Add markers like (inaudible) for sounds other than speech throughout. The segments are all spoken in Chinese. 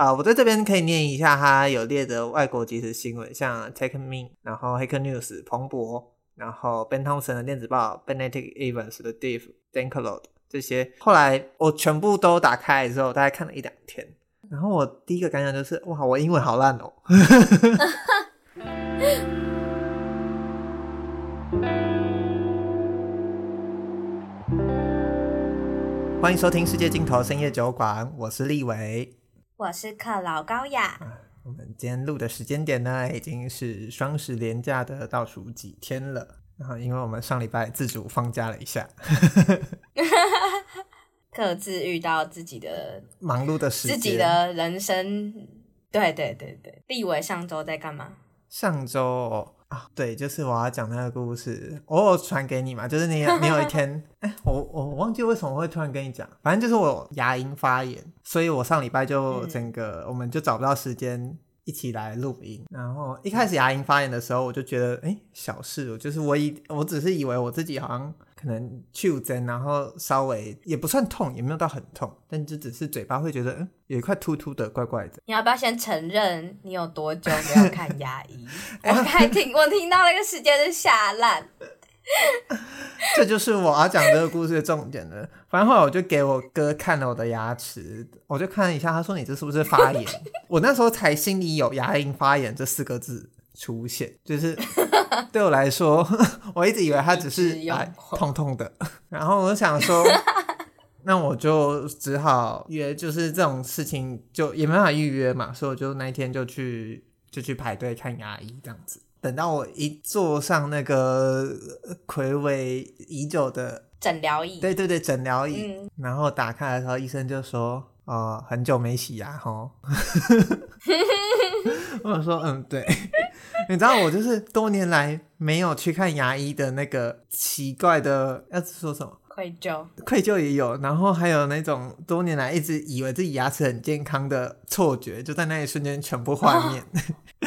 啊，我在这边可以念一下他有列的外国即时新闻，像 Techmeme，然后 Hacker News、彭博，然后 Ben Thompson 的电子报，Benedict Evans 的 Diff，Dankloud 这些。后来我全部都打开之后，大概看了一两天，然后我第一个感想就是，哇，我英文好烂哦。(laughs) 欢迎收听世界尽头深夜酒馆，我是立伟，我是克劳高雅。我们今天录的时间点呢，已经是双十连假的倒数几天了。然后，因为我们上礼拜自主放假了一下，(laughs) 各自遇到自己的 (laughs) 忙碌的时间，自己的人生。对对对对，立伟上周在干嘛？上周。啊，对，就是我要讲那个故事，偶尔传给你嘛，就是你，你有一天，(laughs) 哎，我我忘记为什么会突然跟你讲，反正就是我牙龈发炎，所以我上礼拜就整个，我们就找不到时间一起来录音。然后一开始牙龈发炎的时候，我就觉得，哎，小事，就是我以我只是以为我自己好像。可能去针，然后稍微也不算痛，也没有到很痛，但就只是嘴巴会觉得，嗯，有一块突突的，怪怪的。你要不要先承认你有多久没有看牙医？(laughs) 我还听我听到那个时间是下烂。(laughs) 这就是我要讲这个故事的重点了。反正后来我就给我哥看了我的牙齿，我就看了一下，他说你这是不是发炎？(laughs) 我那时候才心里有牙龈发炎这四个字。出现就是 (laughs) 对我来说，(laughs) 我一直以为他只是哎痛痛的，(laughs) 然后我想说，那我就只好约，就是这种事情就也没办法预约嘛，所以我就那一天就去就去排队看牙医这样子。等到我一坐上那个睽违已久的诊疗椅，对对对，诊疗椅，嗯、然后打开的时候，医生就说：“哦，很久没洗牙齁。(laughs) ”我说：“嗯，对。(laughs) ”你知道我就是多年来没有去看牙医的那个奇怪的，要说什么？愧疚，愧疚也有，然后还有那种多年来一直以为自己牙齿很健康的错觉，就在那一瞬间全部幻灭。哦 (laughs)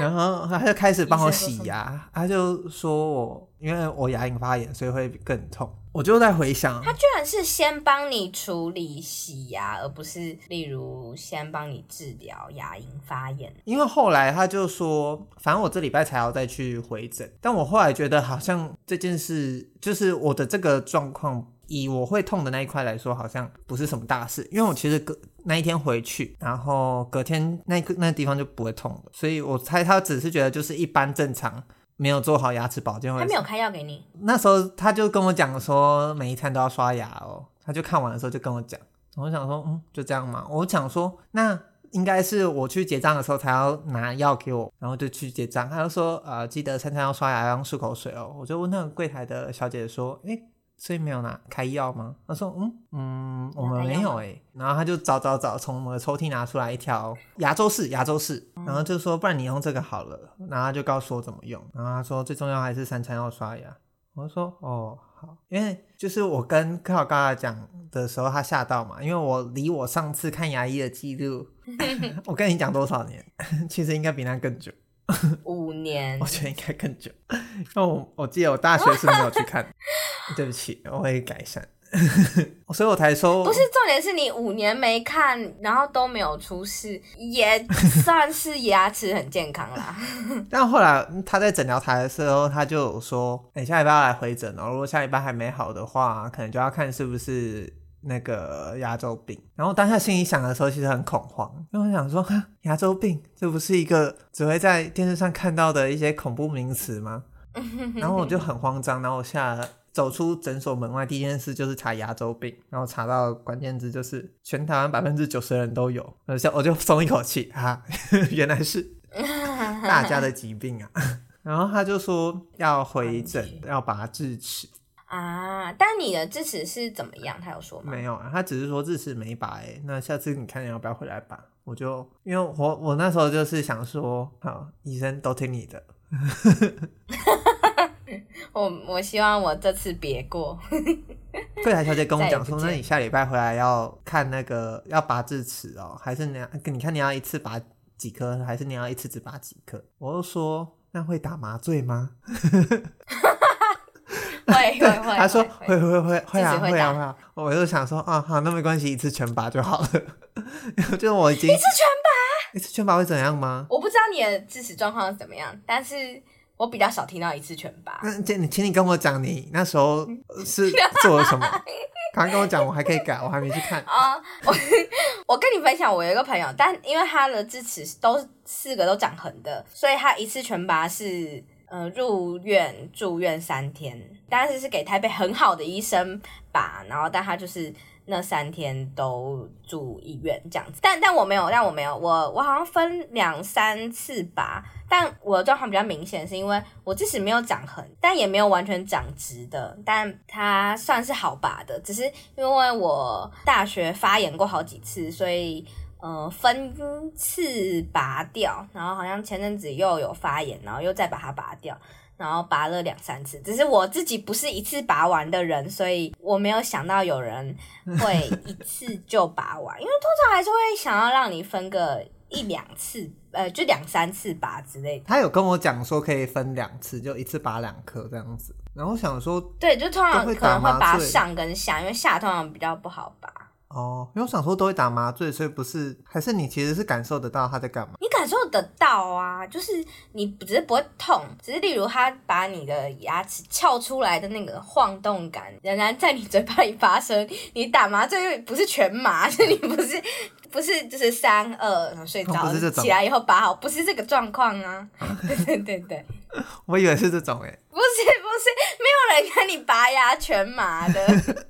然后他就开始帮我洗牙，他就说我因为我牙龈发炎，所以会更痛。我就在回想，他居然是先帮你处理洗牙，而不是例如先帮你治疗牙龈发炎。因为后来他就说，反正我这礼拜才要再去回诊。但我后来觉得好像这件事，就是我的这个状况。以我会痛的那一块来说，好像不是什么大事，因为我其实隔那一天回去，然后隔天那个那个地方就不会痛了，所以我猜他只是觉得就是一般正常，没有做好牙齿保健。他没有开药给你？那时候他就跟我讲说，每一餐都要刷牙哦。他就看完的时候就跟我讲，我想说，嗯，就这样嘛。我想说，那应该是我去结账的时候才要拿药给我，然后就去结账。他就说，呃，记得餐餐要刷牙，要用漱口水哦。我就问那个柜台的小姐姐说，诶。所以没有拿开药吗？他说嗯嗯，我们没有哎、欸。然后他就找找找，从我的抽屉拿出来一条牙周式牙周式，然后就说不然你用这个好了。然后他就告诉我怎么用。然后他说最重要还是三餐要刷牙。我就说哦好，因为就是我跟克劳高雅讲的时候，他吓到嘛，因为我离我上次看牙医的记录，(laughs) 我跟你讲多少年，(laughs) 其实应该比那更久。(laughs) 五年，我觉得应该更久。因为我我记得我大学是没有去看，(laughs) 对不起，我会改善。(laughs) 所以我才说，不是重点是你五年没看，然后都没有出事，也算是牙齿很健康啦。但后来他在诊疗台的时候，他就有说，哎、欸，下礼拜要来回诊哦。如果下礼拜还没好的话，可能就要看是不是。那个牙周病，然后当下心里想的时候，其实很恐慌，因为我想说，牙周病这不是一个只会在电视上看到的一些恐怖名词吗？然后我就很慌张，然后我下走出诊所门外，第一件事就是查牙周病，然后查到关键字就是全台湾百分之九十的人都有，我就我就松一口气啊，(laughs) 原来是大家的疾病啊。(laughs) 然后他就说要回诊，(laughs) 要拔智齿。啊！但你的智齿是怎么样？他有说吗？没有啊，他只是说智齿没拔。哎，那下次你看你要不要回来拔？我就因为我我那时候就是想说，好，医生都听你的。(laughs) 我我希望我这次别过。(laughs) 柜台小姐跟我讲说，那你下礼拜回来要看那个要拔智齿哦，还是你要你看你要一次拔几颗，还是你要一次只拔几颗？我就说，那会打麻醉吗？(laughs) 会会会，他说会会会会啊会啊会啊，我就想说啊好，那没关系，一次全拔就好了。(laughs) 就我已经一次全拔，一次全拔会怎样吗？我不知道你的智齿状况是怎么样，但是我比较少听到一次全拔。那请你，请你跟我讲，你那时候是做了什么？刚刚跟我讲，我还可以改，我还没去看啊。Uh, 我 (laughs) 我跟你分享，我有一个朋友，但因为他的智齿都四个都长横的，所以他一次全拔是呃入院住院三天，但是是给台北很好的医生拔，然后但他就是。那三天都住医院这样子，但但我没有，但我没有，我我好像分两三次拔，但我的状况比较明显，是因为我即使没有长痕，但也没有完全长直的，但它算是好拔的，只是因为我大学发炎过好几次，所以呃分次拔掉，然后好像前阵子又有发炎，然后又再把它拔掉。然后拔了两三次，只是我自己不是一次拔完的人，所以我没有想到有人会一次就拔完，因为通常还是会想要让你分个一两次，呃，就两三次拔之类的。他有跟我讲说可以分两次，就一次拔两颗这样子。然后我想说，对，就通常可能会拔上跟下，因为下通常比较不好拔。哦，因为我想说都会打麻醉，所以不是，还是你其实是感受得到他在干嘛？你感受得到啊，就是你只是不会痛，只是例如他把你的牙齿撬出来的那个晃动感仍然在你嘴巴里发生。你打麻醉又不是全麻，(laughs) 是你不是不是就是三二然后睡着，哦、起来以后拔好，不是这个状况啊。对对对对，(laughs) 我以为是这种哎、欸，不是不是，没有人跟你拔牙全麻的。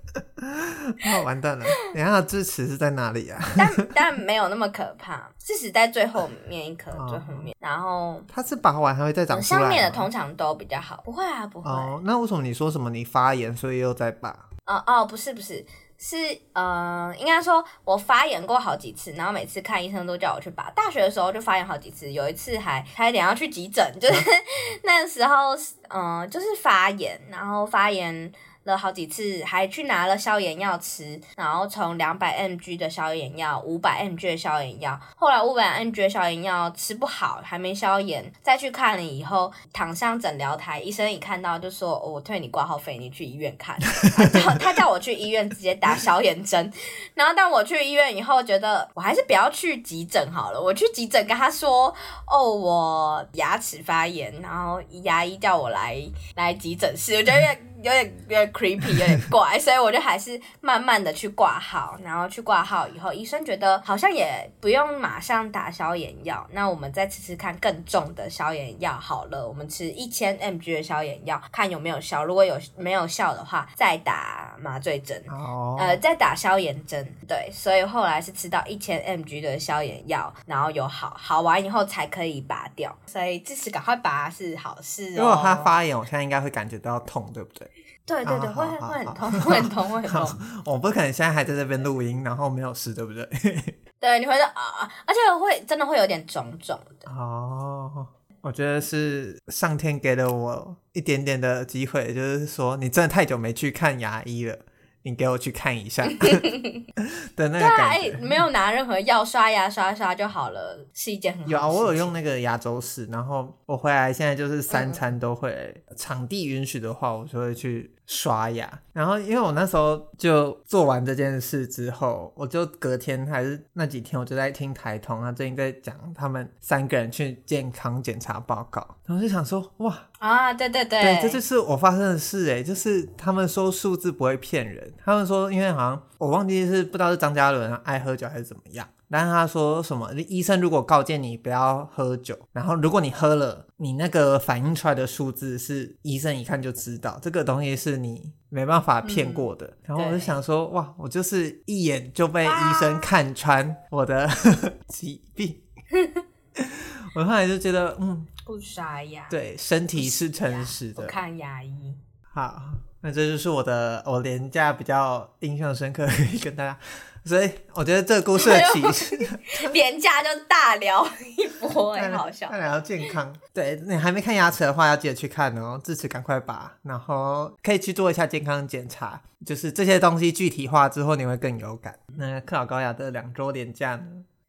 那 (laughs) 完蛋了！等下智齿是在哪里啊？但 (laughs) 但没有那么可怕，智齿在最后面一颗，最后面。然后它是拔完还会再长出来？上面的通常都比较好，不会啊，不会。哦，那为什么你说什么你发炎，所以又在拔？哦哦，不是不是，是呃，应该说我发炎过好几次，然后每次看医生都叫我去拔。大学的时候就发炎好几次，有一次还差点要去急诊，就是 (laughs) 那时候嗯、就是发炎，然后发炎。了好几次，还去拿了消炎药吃，然后从两百 mg 的消炎药，五百 mg 的消炎药，后来五百 mg 的消炎药吃不好，还没消炎，再去看了以后，躺上诊疗台，医生一看到就说：“、我退你挂号费，你去医院看。(laughs) 他叫”他叫我去医院直接打消炎针，然后但我去医院以后，觉得我还是不要去急诊好了。我去急诊跟他说：“哦，我牙齿发炎，然后牙医叫我来来急诊室。”我觉得。有点有点 creepy，有点怪，所以我就还是慢慢的去挂号，然后去挂号以后，医生觉得好像也不用马上打消炎药，那我们再吃吃看更重的消炎药好了，我们吃一千 mg 的消炎药，看有没有效，如果有没有效的话，再打麻醉针，oh. 呃，再打消炎针，对，所以后来是吃到一千 mg 的消炎药，然后有好，好完以后才可以拔掉，所以支持赶快拔是好事哦。如果他发炎，我现在应该会感觉到痛，对不对？对对对，会会很痛，会很痛，会很痛。(laughs) 我不可能现在还在这边录音，然后没有事，对不对？(laughs) 对，你会说啊，而且会真的会有点肿肿的。哦，我觉得是上天给了我一点点的机会，就是说你真的太久没去看牙医了。你给我去看一下 (laughs) 的那个感觉，对，没有拿任何药刷牙刷刷就好了，是一件很好。有啊，我有用那个牙周石，然后我回来现在就是三餐都会，嗯、场地允许的话，我就会去。刷牙，然后因为我那时候就做完这件事之后，我就隔天还是那几天，我就在听台通啊，最近在讲他们三个人去健康检查报告，然后就想说，哇啊，对对对，对，这就是我发生的事诶，就是他们说数字不会骗人，他们说因为好像我忘记是不知道是张嘉伦爱喝酒还是怎么样。但是他说什么？医生如果告诫你不要喝酒，然后如果你喝了，你那个反映出来的数字是医生一看就知道，这个东西是你没办法骗过的。嗯、然后我就想说，哇，我就是一眼就被医生看穿我的 (laughs) 疾病。(laughs) 我后来就觉得，嗯，不刷牙，对，身体是诚实的。看牙医。好，那这就是我的我廉价比较印象深刻，跟大家。所以我觉得这个故事的起始，(laughs) 连假就大聊一波，很好笑。大聊健康，对，你还没看牙齿的话，要记得去看哦，智齿赶快拔，然后可以去做一下健康检查，就是这些东西具体化之后，你会更有感。那克劳高雅的两周连假呢？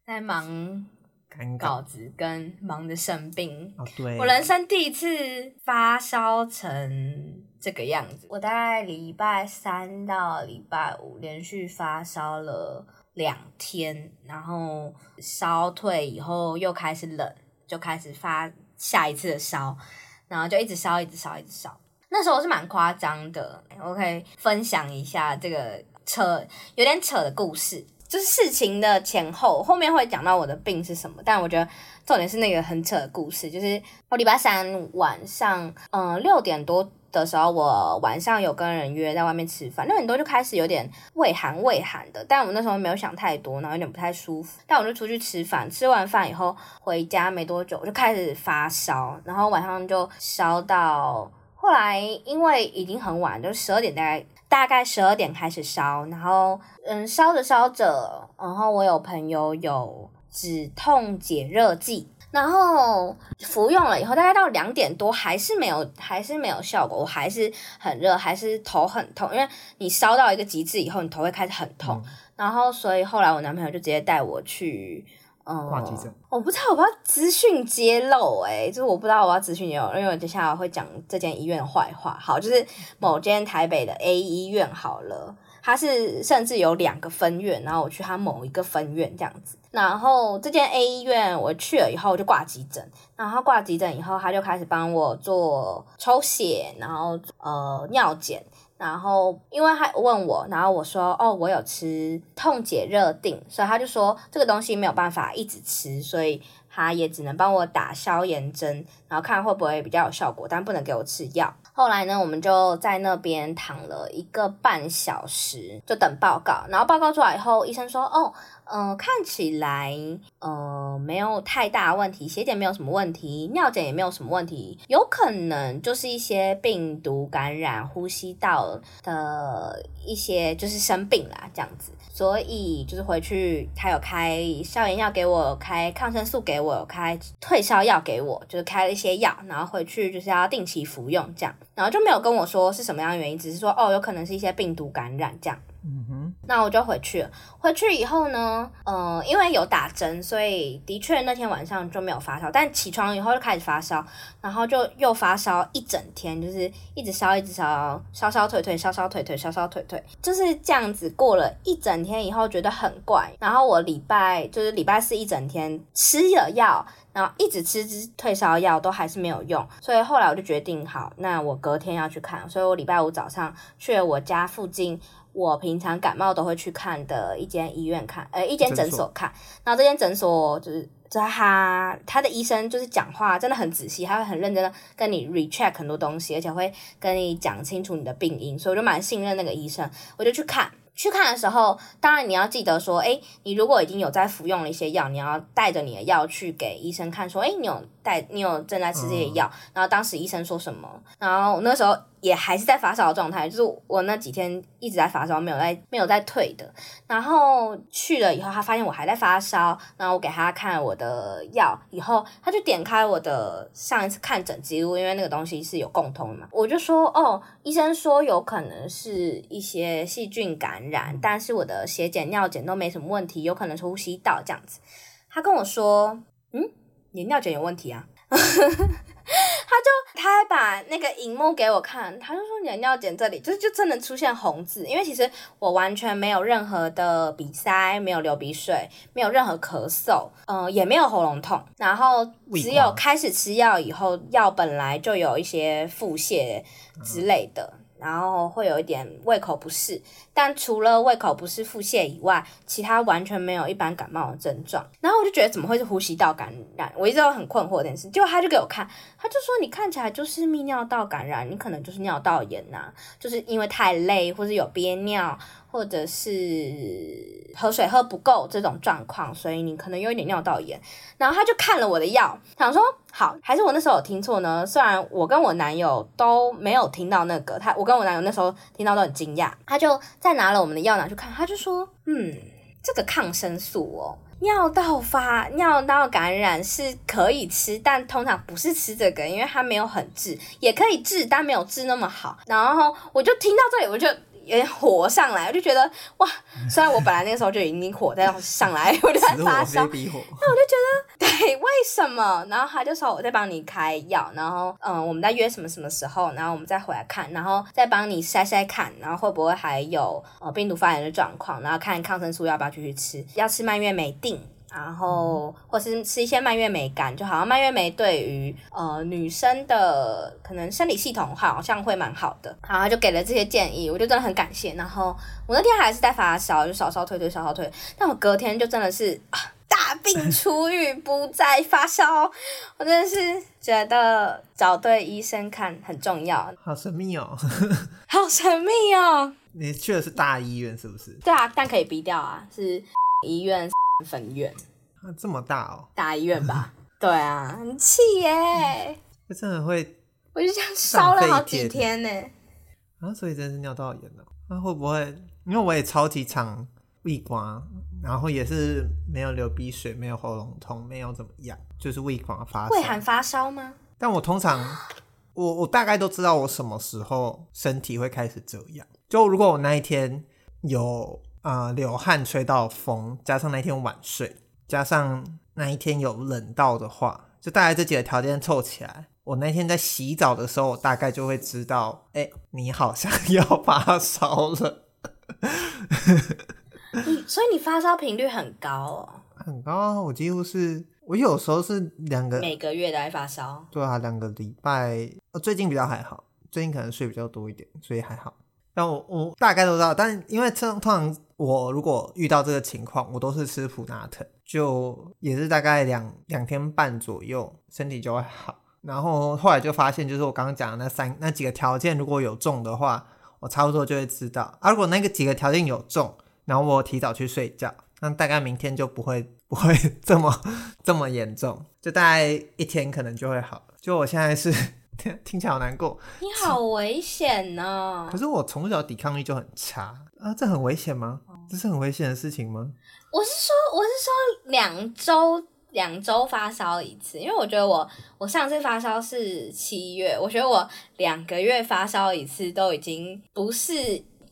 在忙稿子跟忙着生病。哦，对，我人生第一次发烧成。这个样子，我大概礼拜三到礼拜五连续发烧了两天，然后烧退以后又开始冷，就开始发下一次的烧，然后就一直烧，一直烧，一直烧。那时候是蛮夸张的，我可以分享一下这个扯有点扯的故事，就是事情的前后，后面会讲到我的病是什么，但我觉得重点是那个很扯的故事，就是我礼拜三晚上，嗯，六点多。的时候，我晚上有跟人约在外面吃饭，六点多就开始有点畏寒畏寒的，但我那时候没有想太多，然后有点不太舒服，但我就出去吃饭，吃完饭以后回家没多久我就开始发烧，然后晚上就烧到后来，因为已经很晚，就十二点大概大概十二点开始烧，然后嗯烧着烧着，然后我有朋友有止痛解热剂。然后服用了以后，大概到两点多还是没有，还是没有效果，我还是很热，还是头很痛。因为你烧到一个极致以后，你头会开始很痛。嗯、然后，所以后来我男朋友就直接带我去，嗯，挂急诊。我不知道我不要资讯揭露、欸，诶就是我不知道我要资讯揭露，因为我接下来会讲这间医院的坏话。好，就是某间台北的 A 医院好了，他是甚至有两个分院，然后我去他某一个分院这样子。然后这间 A 医院我去了以后就挂急诊，然后挂急诊以后他就开始帮我做抽血，然后呃尿检，然后因为他问我，然后我说哦我有吃痛解热定，所以他就说这个东西没有办法一直吃，所以他也只能帮我打消炎针，然后看会不会比较有效果，但不能给我吃药。后来呢，我们就在那边躺了一个半小时，就等报告。然后报告出来以后，医生说：“哦，呃，看起来，呃，没有太大问题，血检没有什么问题，尿检也没有什么问题，有可能就是一些病毒感染，呼吸道的一些就是生病啦，这样子。所以就是回去，他有开消炎药给我，开抗生素给我，开退烧药给我，就是开了一些药，然后回去就是要定期服用这样。”然后就没有跟我说是什么样的原因，只是说哦，有可能是一些病毒感染这样。嗯哼，那我就回去了。回去以后呢，嗯、呃，因为有打针，所以的确那天晚上就没有发烧。但起床以后就开始发烧，然后就又发烧一整天，就是一直烧，一直烧，烧烧退退，烧烧退退，烧烧退退，就是这样子过了一整天以后，觉得很怪。然后我礼拜就是礼拜四一整天吃了药。然后一直吃退烧药都还是没有用，所以后来我就决定好，那我隔天要去看，所以我礼拜五早上去了我家附近，我平常感冒都会去看的一间医院看，呃，一间诊所看。然后这间诊所就是在他他的医生就是讲话真的很仔细，他会很认真的跟你 recheck 很多东西，而且会跟你讲清楚你的病因，所以我就蛮信任那个医生，我就去看。去看的时候，当然你要记得说，哎，你如果已经有在服用了一些药，你要带着你的药去给医生看，说，哎，你有带，你有正在吃这些药，嗯、然后当时医生说什么，然后那时候。也还是在发烧的状态，就是我那几天一直在发烧，没有在没有在退的。然后去了以后，他发现我还在发烧，然后我给他看我的药以后，他就点开我的上一次看诊记录，因为那个东西是有共通的嘛。我就说哦，医生说有可能是一些细菌感染，但是我的血检尿检都没什么问题，有可能是呼吸道这样子。他跟我说，嗯，你尿检有问题啊。(laughs) 他就他还把那个荧幕给我看，他就说你的尿检这里就就真的出现红字，因为其实我完全没有任何的鼻塞，没有流鼻水，没有任何咳嗽，嗯、呃，也没有喉咙痛，然后只有开始吃药以后，药本来就有一些腹泻之类的。然后会有一点胃口不适，但除了胃口不适、腹泻以外，其他完全没有一般感冒的症状。然后我就觉得怎么会是呼吸道感染？我一直都很困惑这件事。结果他就给我看，他就说你看起来就是泌尿道感染，你可能就是尿道炎呐、就是因为太累或者有憋尿。或者是喝水喝不够这种状况，所以你可能有一点尿道炎。然后他就看了我的药，想说好，还是我那时候有听错呢？虽然我跟我男友都没有听到那个，他我跟我男友那时候听到都很惊讶。他就再拿了我们的药拿去看，他就说，嗯，这个抗生素哦，尿道发尿道感染是可以吃，但通常不是吃这个，因为它没有很治，也可以治，但没有治那么好。然后我就听到这里，我就。有点火上来，(laughs) 我就觉得哇，虽然我本来那个时候就已经火在上来，(laughs) 我就在发烧，(laughs) 那我就觉得对，为什么？然后他就说我在帮你开药，然后嗯，我们在约什么什么时候，然后我们再回来看，然后再帮你筛筛看，然后会不会还有呃病毒发炎的状况，然后看抗生素要不要继续吃，要吃蔓越莓定。然后，或是吃一些蔓越莓干，就好像蔓越莓对于呃女生的可能生理系统好像会蛮好的。然后就给了这些建议，我就真的很感谢。然后我那天还是在发烧，就烧烧退退烧烧退。但我隔天就真的是啊大病初愈，不再发烧。我真的是觉得找对医生看很重要。好神秘哦，(laughs) 好神秘哦。你去的是大医院是不是？对啊，但可以逼掉啊，是医院。分院啊，这么大哦，大医院吧？(laughs) 对啊，很气耶！这真的会，我就这样烧了好几天呢。啊，所以真是尿道炎了。那会不会？因为我也超级常胃刮，然后也是没有流鼻水，没有喉咙痛，没有怎么样，就是胃刮发烧。胃寒发烧吗？但我通常，我我大概都知道我什么时候身体会开始这样。就如果我那一天有。啊、呃，流汗吹到风，加上那一天晚睡，加上那一天有冷到的话，就大概这几个条件凑起来，我那天在洗澡的时候，我大概就会知道，哎、欸，你好像 (laughs) 要发烧了。(laughs) 所以你发烧频率很高哦？很高啊，我几乎是，我有时候是两个每个月都在发烧。对啊，两个礼拜，最近比较还好，最近可能睡比较多一点，所以还好。但我我大概都知道，但因为通常我如果遇到这个情况，我都是吃普拿疼，就也是大概两两天半左右，身体就会好。然后后来就发现，就是我刚刚讲的那三那几个条件如果有中的话，我差不多就会知道。啊，如果那个几个条件有中，然后我提早去睡觉，那大概明天就不会不会 (laughs) 这么这么严重，就大概一天可能就会好。就我现在是。(laughs) 听起来好难过，你好危险呢！可是我从小抵抗力就很差啊，这很危险吗？这是很危险的事情吗？我是说，我是说两周两周发烧一次，因为我觉得我我上次发烧是七月，我觉得我两个月发烧一次都已经不是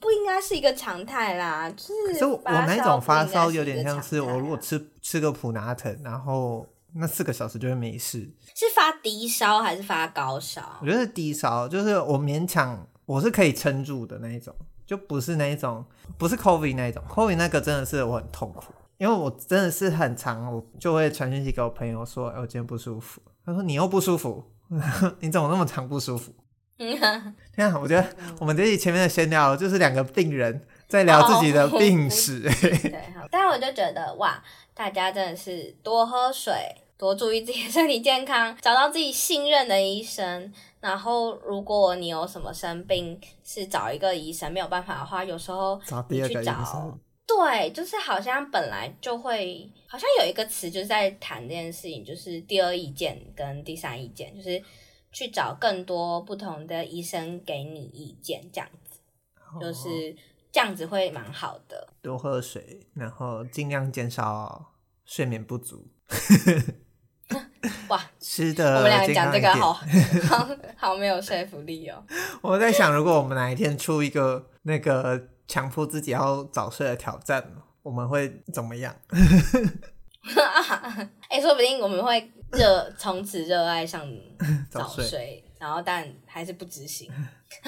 不应该是一个常态啦。就是，可是我那种发烧有点像是我如果吃吃个普拿疼，然后。那四个小时就会没事，是发低烧还是发高烧？我觉得是低烧，就是我勉强我是可以撑住的那一种，就不是那一种，不是 COVID 那一种。COVID 那个真的是我很痛苦，因为我真的是很长，我就会传讯息给我朋友说，哎，我今天不舒服。他说你又不舒服，(laughs) 你怎么那么长不舒服？(laughs) 天啊，我觉得我们这里前面的闲聊就是两个病人在聊自己的病史。对，但我就觉得哇。大家真的是多喝水，多注意自己的身体健康，找到自己信任的医生。然后，如果你有什么生病，是找一个医生没有办法的话，有时候你去找，找对，就是好像本来就会，好像有一个词就是在谈这件事情，就是第二意见跟第三意见，就是去找更多不同的医生给你意见，这样子，就是。这样子会蛮好的，多喝水，然后尽量减少睡眠不足。哇，吃的我们两个讲这个好好 (laughs) 好没有说服力哦。我在想，如果我们哪一天出一个那个强迫自己要早睡的挑战，我们会怎么样？(laughs) 哎、欸，说不定我们会热从此热爱上早睡，(laughs) 早睡然后但还是不执行。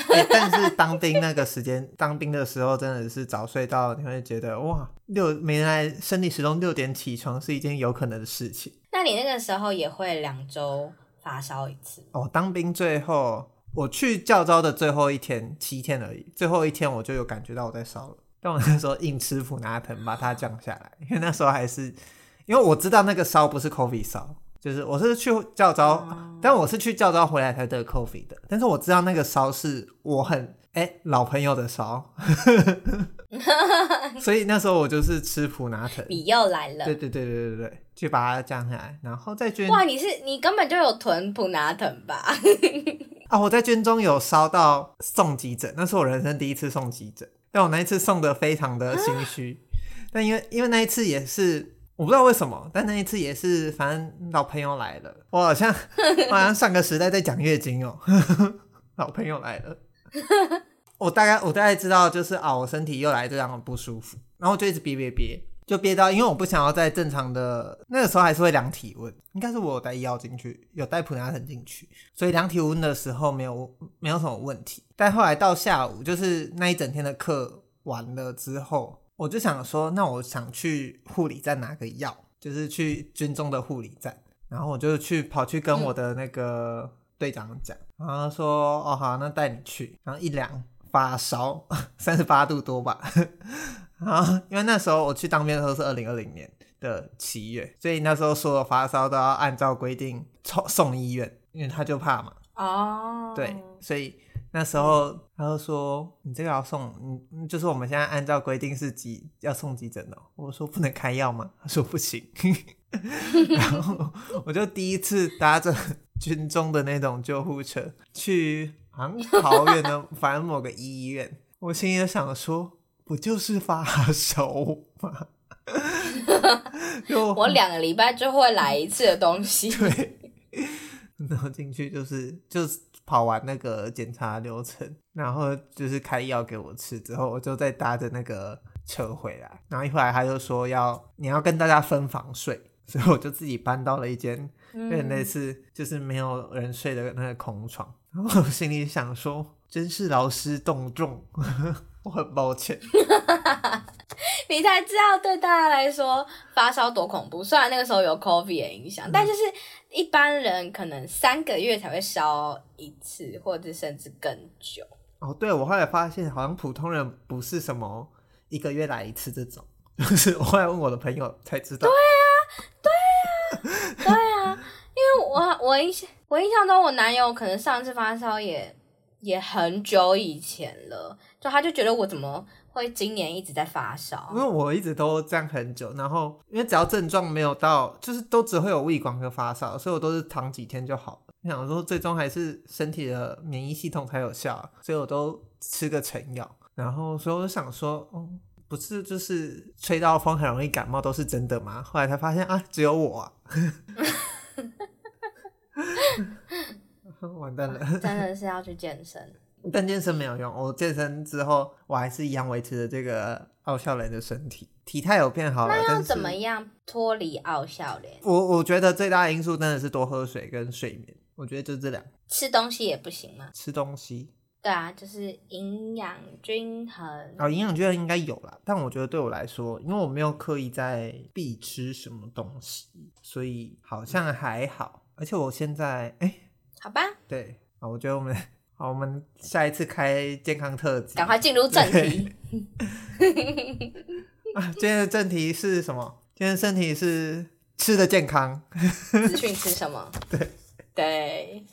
欸、但是当兵那个时间，当兵的时候真的是早睡到你会觉得哇，六原来生理时钟六点起床是一件有可能的事情。那你那个时候也会两周发烧一次？哦，当兵最后我去教招的最后一天，七天而已，最后一天我就有感觉到我在烧了，但我那时候硬吃普拿疼把它降下来，因为那时候还是因为我知道那个烧不是 COVID 烧。就是我是去教招，嗯、但我是去教招回来才得 COVID 的。但是我知道那个烧是我很哎、欸、老朋友的烧，(laughs) 所以那时候我就是吃普拿疼。你又来了。对对对对对对，就把它降下来，然后再捐。哇，你是你根本就有囤普拿疼吧？(laughs) 啊，我在军中有烧到送急诊，那是我人生第一次送急诊，但我那一次送的非常的心虚，啊、但因为因为那一次也是。我不知道为什么，但那一次也是，反正老朋友来了，我好像 (laughs) 我好像上个时代在讲月经哦。老朋友来了，(laughs) 我大概我大概知道，就是啊，我身体又来这样不舒服，然后就一直憋憋憋，就憋到，因为我不想要在正常的那个时候还是会量体温，应该是我有带药进去，有带普拉疼进去，所以量体温的时候没有没有什么问题。但后来到下午，就是那一整天的课完了之后，我就想说，那我想去护理站拿个药，就是去军中的护理站，然后我就去跑去跟我的那个队长讲，然后说，哦好，那带你去，然后一量。发烧 (laughs) 三十八度多吧，(laughs) 然后因为那时候我去当兵的时候是二零二零年的七月，所以那时候所有发烧都要按照规定送送医院，因为他就怕嘛。哦，oh. 对，所以那时候他就说你这个要送，嗯，就是我们现在按照规定是急要送急诊的。我说不能开药吗？他说不行。(laughs) 然后我就第一次搭着军中的那种救护车去。好远的，反正某个医院，我心里就想说，不就是发烧吗？(laughs) 就我两个礼拜就会来一次的东西。对，然后进去就是就是跑完那个检查流程，然后就是开药给我吃，之后我就再搭着那个车回来，然后一回来他就说要你要跟大家分房睡，所以我就自己搬到了一间有点类似就是没有人睡的那个空床。然后我心里想说，真是劳师动众，(laughs) 我很抱歉。(laughs) 你才知道，对大家来说发烧多恐怖。虽然那个时候有 COVID 的影响，嗯、但就是一般人可能三个月才会烧一次，或者甚至更久。哦，对，我后来发现，好像普通人不是什么一个月来一次这种，就是我后来问我的朋友才知道。对啊，对啊，对啊，因为我我一。我印象中，我男友可能上次发烧也也很久以前了，就他就觉得我怎么会今年一直在发烧？因为我一直都这样很久，然后因为只要症状没有到，就是都只会有胃管和发烧，所以我都是躺几天就好了。我想说最终还是身体的免疫系统才有效，所以我都吃个成药。然后所以我就想说，嗯，不是就是吹到风很容易感冒都是真的吗？后来才发现啊，只有我啊。(laughs) 完蛋了，真的是要去健身，但健身没有用。我健身之后，我还是一样维持着这个傲笑脸的身体，体态有变好了。那要怎么样脱离傲笑脸？我我觉得最大的因素真的是多喝水跟睡眠。我觉得就这两。吃东西也不行吗？吃东西，对啊，就是营养均衡。哦，营养均衡应该有啦，但我觉得对我来说，因为我没有刻意在必吃什么东西，所以好像还好。而且我现在哎，欸、好吧，对啊，我觉得我们好，我们下一次开健康特辑，赶快进入正题。啊，今天的正题是什么？今天的正题是吃的健康。资讯吃什么？(laughs) 对对，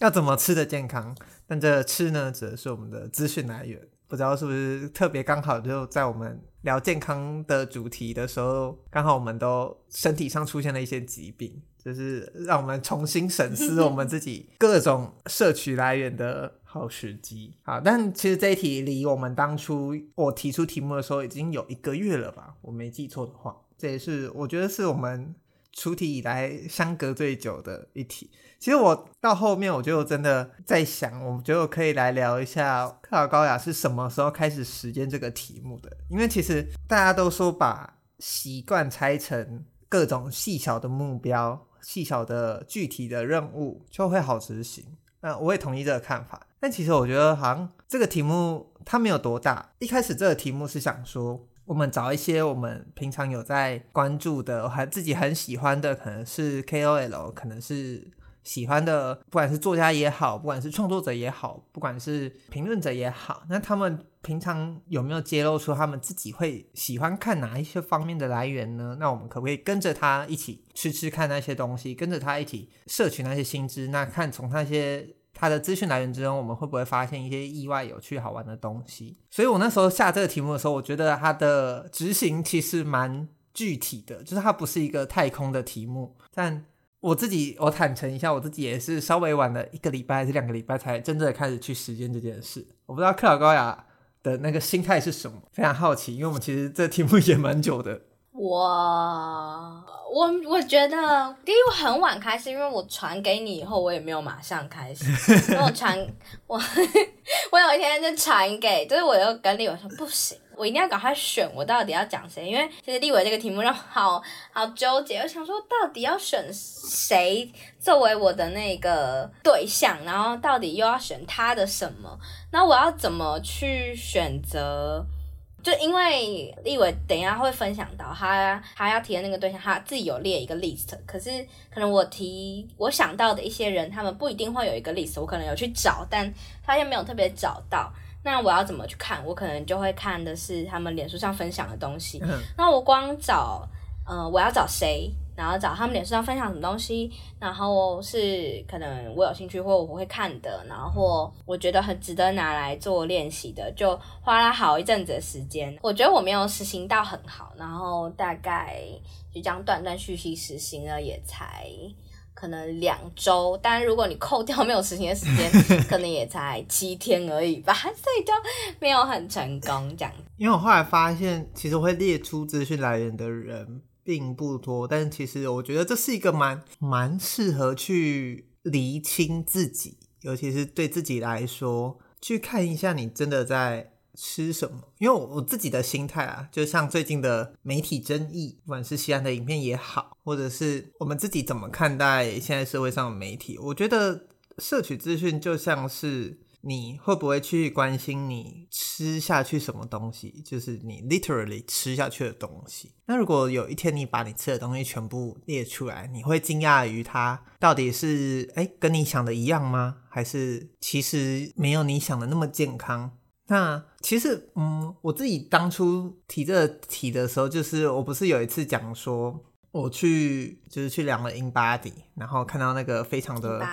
要怎么吃的健康？但这吃呢，指的是我们的资讯来源。不知道是不是特别刚好，就在我们聊健康的主题的时候，刚好我们都身体上出现了一些疾病。就是让我们重新审视我们自己各种摄取来源的好时机。好，但其实这一题离我们当初我提出题目的时候已经有一个月了吧？我没记错的话，这也是我觉得是我们出题以来相隔最久的一题。其实我到后面我就真的在想，我觉得我可以来聊一下克劳高雅是什么时候开始实践这个题目的。因为其实大家都说把习惯拆成各种细小的目标。细小的具体的任务就会好执行，那我也同意这个看法。但其实我觉得好像这个题目它没有多大。一开始这个题目是想说，我们找一些我们平常有在关注的，还自己很喜欢的，可能是 KOL，可能是。喜欢的，不管是作家也好，不管是创作者也好，不管是评论者也好，那他们平常有没有揭露出他们自己会喜欢看哪一些方面的来源呢？那我们可不可以跟着他一起吃吃看那些东西，跟着他一起摄取那些新知？那看从那些他的资讯来源之中，我们会不会发现一些意外、有趣、好玩的东西？所以我那时候下这个题目的时候，我觉得它的执行其实蛮具体的，就是它不是一个太空的题目，但。我自己，我坦诚一下，我自己也是稍微晚了一个礼拜还是两个礼拜才真正的开始去实践这件事。我不知道克劳高雅的那个心态是什么，非常好奇，因为我们其实这题目也蛮久的。我我我觉得第一我很晚开始，因为我传给你以后，我也没有马上开始。(laughs) 因为我传我 (laughs) 我有一天就传给，就是我又跟立伟说不行，我一定要赶快选，我到底要讲谁？因为其实立伟这个题目让我好好纠结，我想说到底要选谁作为我的那个对象，然后到底又要选他的什么？那我要怎么去选择？就因为立伟等一下会分享到他他要提的那个对象，他自己有列一个 list，可是可能我提我想到的一些人，他们不一定会有一个 list，我可能有去找，但发现没有特别找到。那我要怎么去看？我可能就会看的是他们脸书上分享的东西。嗯、那我光找，呃，我要找谁？然后找他们脸书上分享什么东西，然后是可能我有兴趣或我会看的，然后或我觉得很值得拿来做练习的，就花了好一阵子的时间。我觉得我没有实行到很好，然后大概就这样断断续续实行了，也才可能两周。但如果你扣掉没有实行的时间，可能也才七天而已吧，所以就没有很成功这样。因为我后来发现，其实会列出资讯来源的人。并不多，但其实我觉得这是一个蛮蛮适合去厘清自己，尤其是对自己来说，去看一下你真的在吃什么。因为我自己的心态啊，就像最近的媒体争议，不管是西安的影片也好，或者是我们自己怎么看待现在社会上的媒体，我觉得摄取资讯就像是。你会不会去关心你吃下去什么东西？就是你 literally 吃下去的东西。那如果有一天你把你吃的东西全部列出来，你会惊讶于它到底是诶跟你想的一样吗？还是其实没有你想的那么健康？那其实嗯，我自己当初提这个题的时候，就是我不是有一次讲说我去就是去量了 InBody，然后看到那个非常的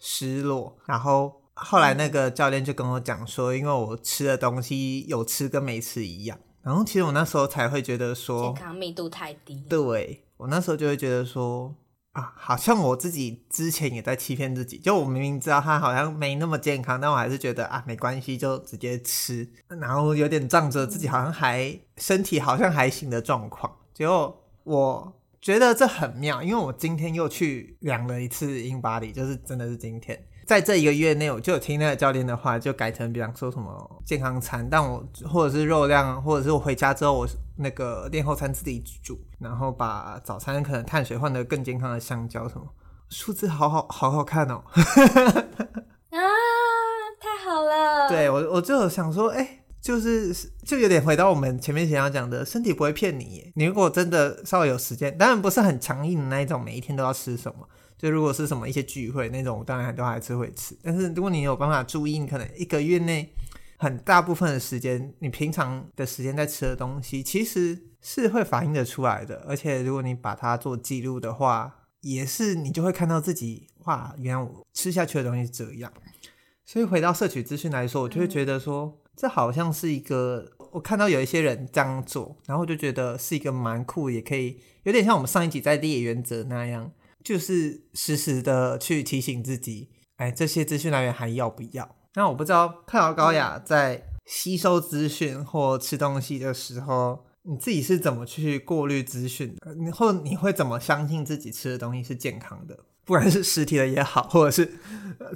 失落，然后。后来那个教练就跟我讲说，因为我吃的东西有吃跟没吃一样，然后其实我那时候才会觉得说健康密度太低。对，我那时候就会觉得说啊，好像我自己之前也在欺骗自己，就我明明知道它好像没那么健康，但我还是觉得啊没关系，就直接吃，然后有点仗着自己好像还身体好像还行的状况。结果我觉得这很妙，因为我今天又去量了一次 InBody，就是真的是今天。在这一个月内，我就有听那个教练的话，就改成比方说什么健康餐，但我或者是肉量，或者是我回家之后，我那个练后餐自己煮，然后把早餐可能碳水换得更健康的香蕉什么，数字好好好好看哦！啊，太好了！对我我就想说，哎、欸，就是就有点回到我们前面想要讲的，身体不会骗你耶，你如果真的稍微有时间，当然不是很强硬的那一种，每一天都要吃什么。就如果是什么一些聚会那种，我当然都还是会吃。但是如果你有办法注意，你可能一个月内很大部分的时间，你平常的时间在吃的东西，其实是会反映得出来的。而且如果你把它做记录的话，也是你就会看到自己，哇，原来我吃下去的东西是这样。所以回到摄取资讯来说，我就会觉得说，这好像是一个我看到有一些人这样做，然后我就觉得是一个蛮酷，也可以有点像我们上一集在列原则那样。就是时时的去提醒自己，哎，这些资讯来源还要不要？那我不知道，看到高雅在吸收资讯或吃东西的时候，你自己是怎么去过滤资讯的？你或你会怎么相信自己吃的东西是健康的？不管是实体的也好，或者是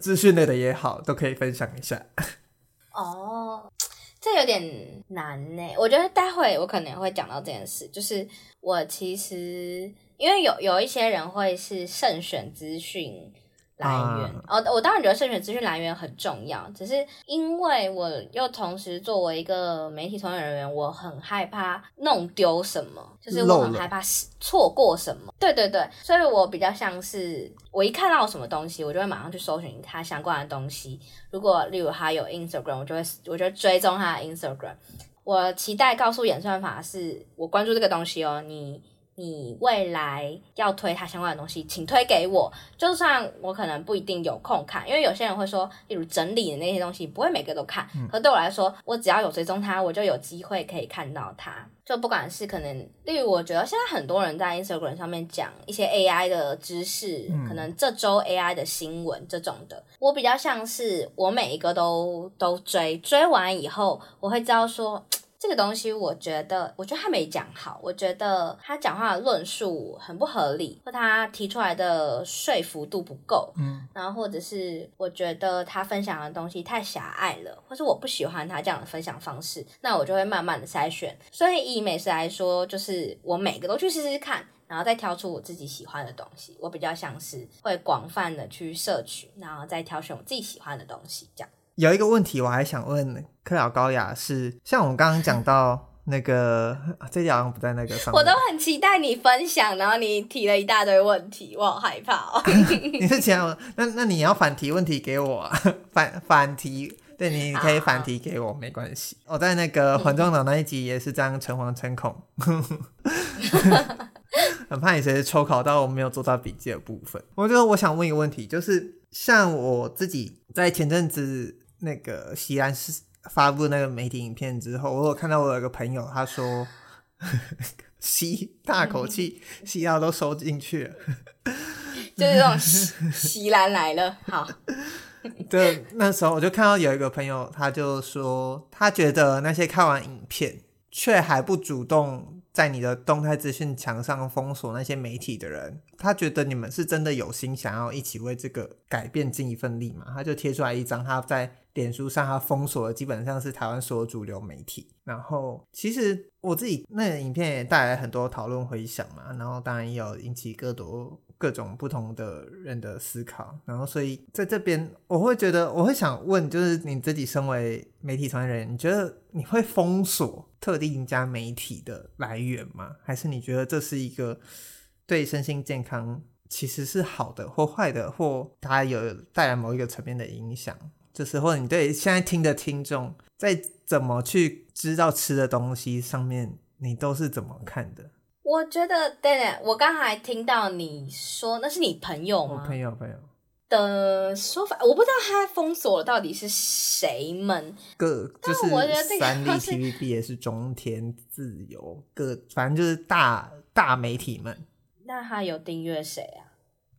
资讯类的也好，都可以分享一下。(laughs) 哦，这有点难呢。我觉得待会我可能会讲到这件事，就是我其实。因为有有一些人会是慎选资讯来源，哦，我当然觉得慎选资讯来源很重要，只是因为我又同时作为一个媒体从业人员，我很害怕弄丢什么，就是我很害怕错过什么。对对对，所以我比较像是我一看到什么东西，我就会马上去搜寻它相关的东西。如果例如他有 Instagram，我就会我就会追踪他的 Instagram。我期待告诉演算法是我关注这个东西哦，你。你未来要推它相关的东西，请推给我。就算我可能不一定有空看，因为有些人会说，例如整理的那些东西，不会每个都看。嗯、可对我来说，我只要有追踪它，我就有机会可以看到它。就不管是可能，例如我觉得现在很多人在 Instagram 上面讲一些 AI 的知识，嗯、可能这周 AI 的新闻这种的，我比较像是我每一个都都追，追完以后我会知道说。这个东西，我觉得，我觉得他没讲好。我觉得他讲话的论述很不合理，或他提出来的说服度不够。嗯，然后或者是我觉得他分享的东西太狭隘了，或是我不喜欢他这样的分享方式，那我就会慢慢的筛选。所以以美食来说，就是我每个都去试试看，然后再挑出我自己喜欢的东西。我比较像是会广泛的去摄取，然后再挑选我自己喜欢的东西，这样。有一个问题，我还想问克劳高雅是，像我们刚刚讲到 (laughs) 那个，这好像不在那个上面。我都很期待你分享，然后你提了一大堆问题，我好害怕哦。(laughs) 你是这样，那那你要反提问题给我啊，(laughs) 反反提，对，你可以反提给我，没关系。我在那个环状岛那一集也是这样诚惶诚恐，很怕你随时抽考到我没有做到笔记的部分。我觉得我想问一个问题，就是像我自己在前阵子。那个西安是发布那个媒体影片之后，我有看到我有个朋友，他说 (laughs) 吸大口气，吸到都收进去了，(laughs) 就是这种西西兰来了。好，(laughs) 对，那时候我就看到有一个朋友，他就说他觉得那些看完影片却还不主动在你的动态资讯墙上封锁那些媒体的人，他觉得你们是真的有心想要一起为这个改变尽一份力嘛？他就贴出来一张他在。脸书上，他封锁的基本上是台湾所有主流媒体。然后，其实我自己那影片也带来很多讨论回响嘛。然后，当然也有引起各多各种不同的人的思考。然后，所以在这边，我会觉得，我会想问，就是你自己身为媒体从业人，你觉得你会封锁特定一家媒体的来源吗？还是你觉得这是一个对身心健康其实是好的或坏的，或它有带来某一个层面的影响？就是或者你对现在听的听众，在怎么去知道吃的东西上面，你都是怎么看的？我觉得，对对，我刚才听到你说那是你朋友吗？我朋友朋友的说法，我不知道他封锁了到底是谁们。各就是三立、(laughs) TVB 也是中天、自由，各反正就是大大媒体们。那他有订阅谁啊？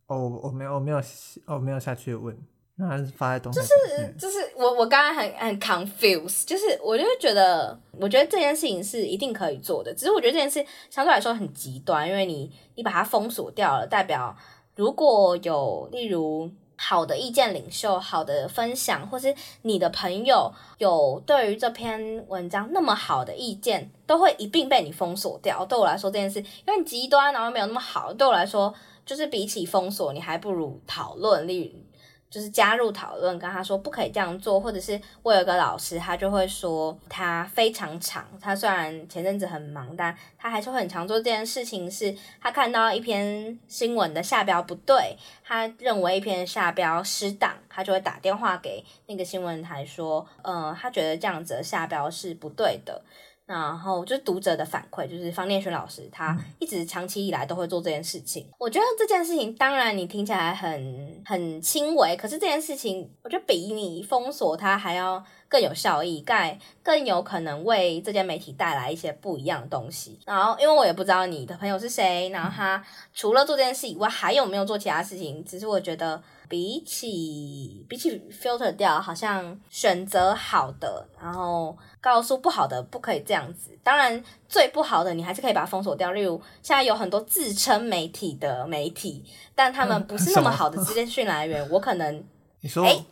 哦，我没有，我没有，我没有下去问。那还是发在东西。就是就是我我刚刚很很 confused，就是我就会觉得，我觉得这件事情是一定可以做的，只是我觉得这件事相对来说很极端，因为你你把它封锁掉了，代表如果有例如好的意见领袖、好的分享，或是你的朋友有对于这篇文章那么好的意见，都会一并被你封锁掉。对我来说，这件事因为极端，然后没有那么好。对我来说，就是比起封锁，你还不如讨论，例如。就是加入讨论，跟他说不可以这样做，或者是我有一个老师，他就会说他非常常，他虽然前阵子很忙，但他还是会很常做这件事情。是他看到一篇新闻的下标不对，他认为一篇下标失当，他就会打电话给那个新闻台说，呃，他觉得这样子的下标是不对的。然后就是读者的反馈，就是方念轩老师，他一直长期以来都会做这件事情。我觉得这件事情，当然你听起来很很轻微，可是这件事情，我觉得比你封锁它还要更有效益，更更有可能为这间媒体带来一些不一样的东西。然后，因为我也不知道你的朋友是谁，然后他除了做这件事以外，还有没有做其他事情？只是我觉得。比起比起 filter 掉，好像选择好的，然后告诉不好的不可以这样子。当然，最不好的你还是可以把它封锁掉。例如，现在有很多自称媒体的媒体，但他们不是那么好的资讯来源，我可能你说，欸、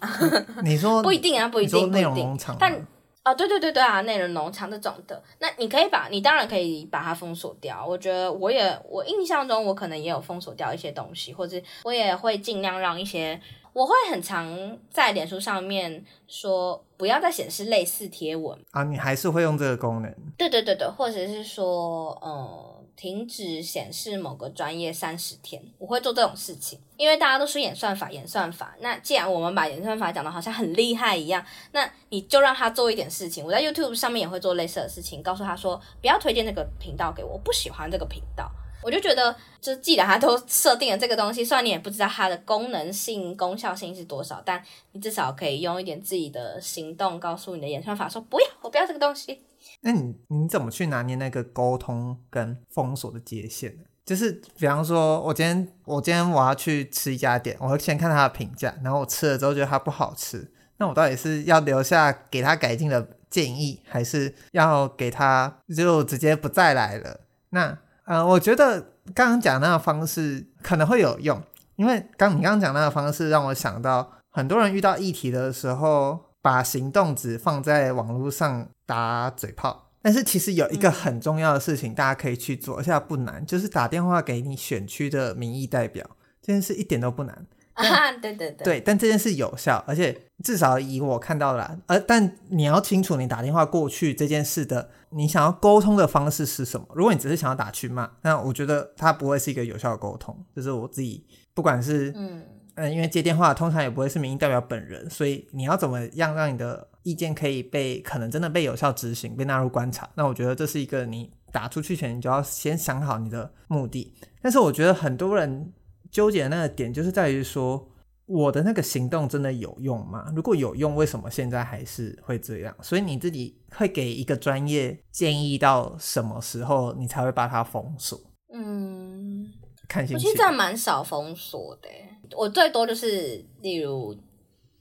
你说不一定啊，不一定，不一定，但。啊，对对对对啊，内容农场这种的，那你可以把，你当然可以把它封锁掉。我觉得我也，我印象中我可能也有封锁掉一些东西，或者我也会尽量让一些，我会很常在脸书上面说不要再显示类似贴文啊，你还是会用这个功能？对对对对，或者是说，嗯。停止显示某个专业三十天，我会做这种事情，因为大家都是演算法，演算法。那既然我们把演算法讲的好像很厉害一样，那你就让他做一点事情。我在 YouTube 上面也会做类似的事情，告诉他说不要推荐这个频道给，我不喜欢这个频道。我就觉得，就是既然他都设定了这个东西，虽然你也不知道它的功能性、功效性是多少，但你至少可以用一点自己的行动告诉你的演算法说不要，我不要这个东西。那你你怎么去拿捏那个沟通跟封锁的界限呢？就是比方说，我今天我今天我要去吃一家店，我会先看他的评价，然后我吃了之后觉得它不好吃，那我到底是要留下给他改进的建议，还是要给他就直接不再来了？那呃，我觉得刚刚讲那个方式可能会有用，因为刚你刚刚讲那个方式让我想到，很多人遇到议题的时候，把行动只放在网络上打嘴炮，但是其实有一个很重要的事情，大家可以去做，而且不难，就是打电话给你选区的民意代表，这件事一点都不难。啊，对对对，对，但这件事有效，而且至少以我看到了，呃，但你要清楚，你打电话过去这件事的，你想要沟通的方式是什么？如果你只是想要打去骂，那我觉得它不会是一个有效的沟通。就是我自己，不管是嗯嗯，因为接电话通常也不会是民意代表本人，所以你要怎么样让你的意见可以被可能真的被有效执行，被纳入观察？那我觉得这是一个你打出去前你就要先想好你的目的。但是我觉得很多人。纠结的那个点就是在于说，我的那个行动真的有用吗？如果有用，为什么现在还是会这样？所以你自己会给一个专业建议到什么时候，你才会把它封锁？嗯，看心情。我其实蛮少封锁的，我最多就是例如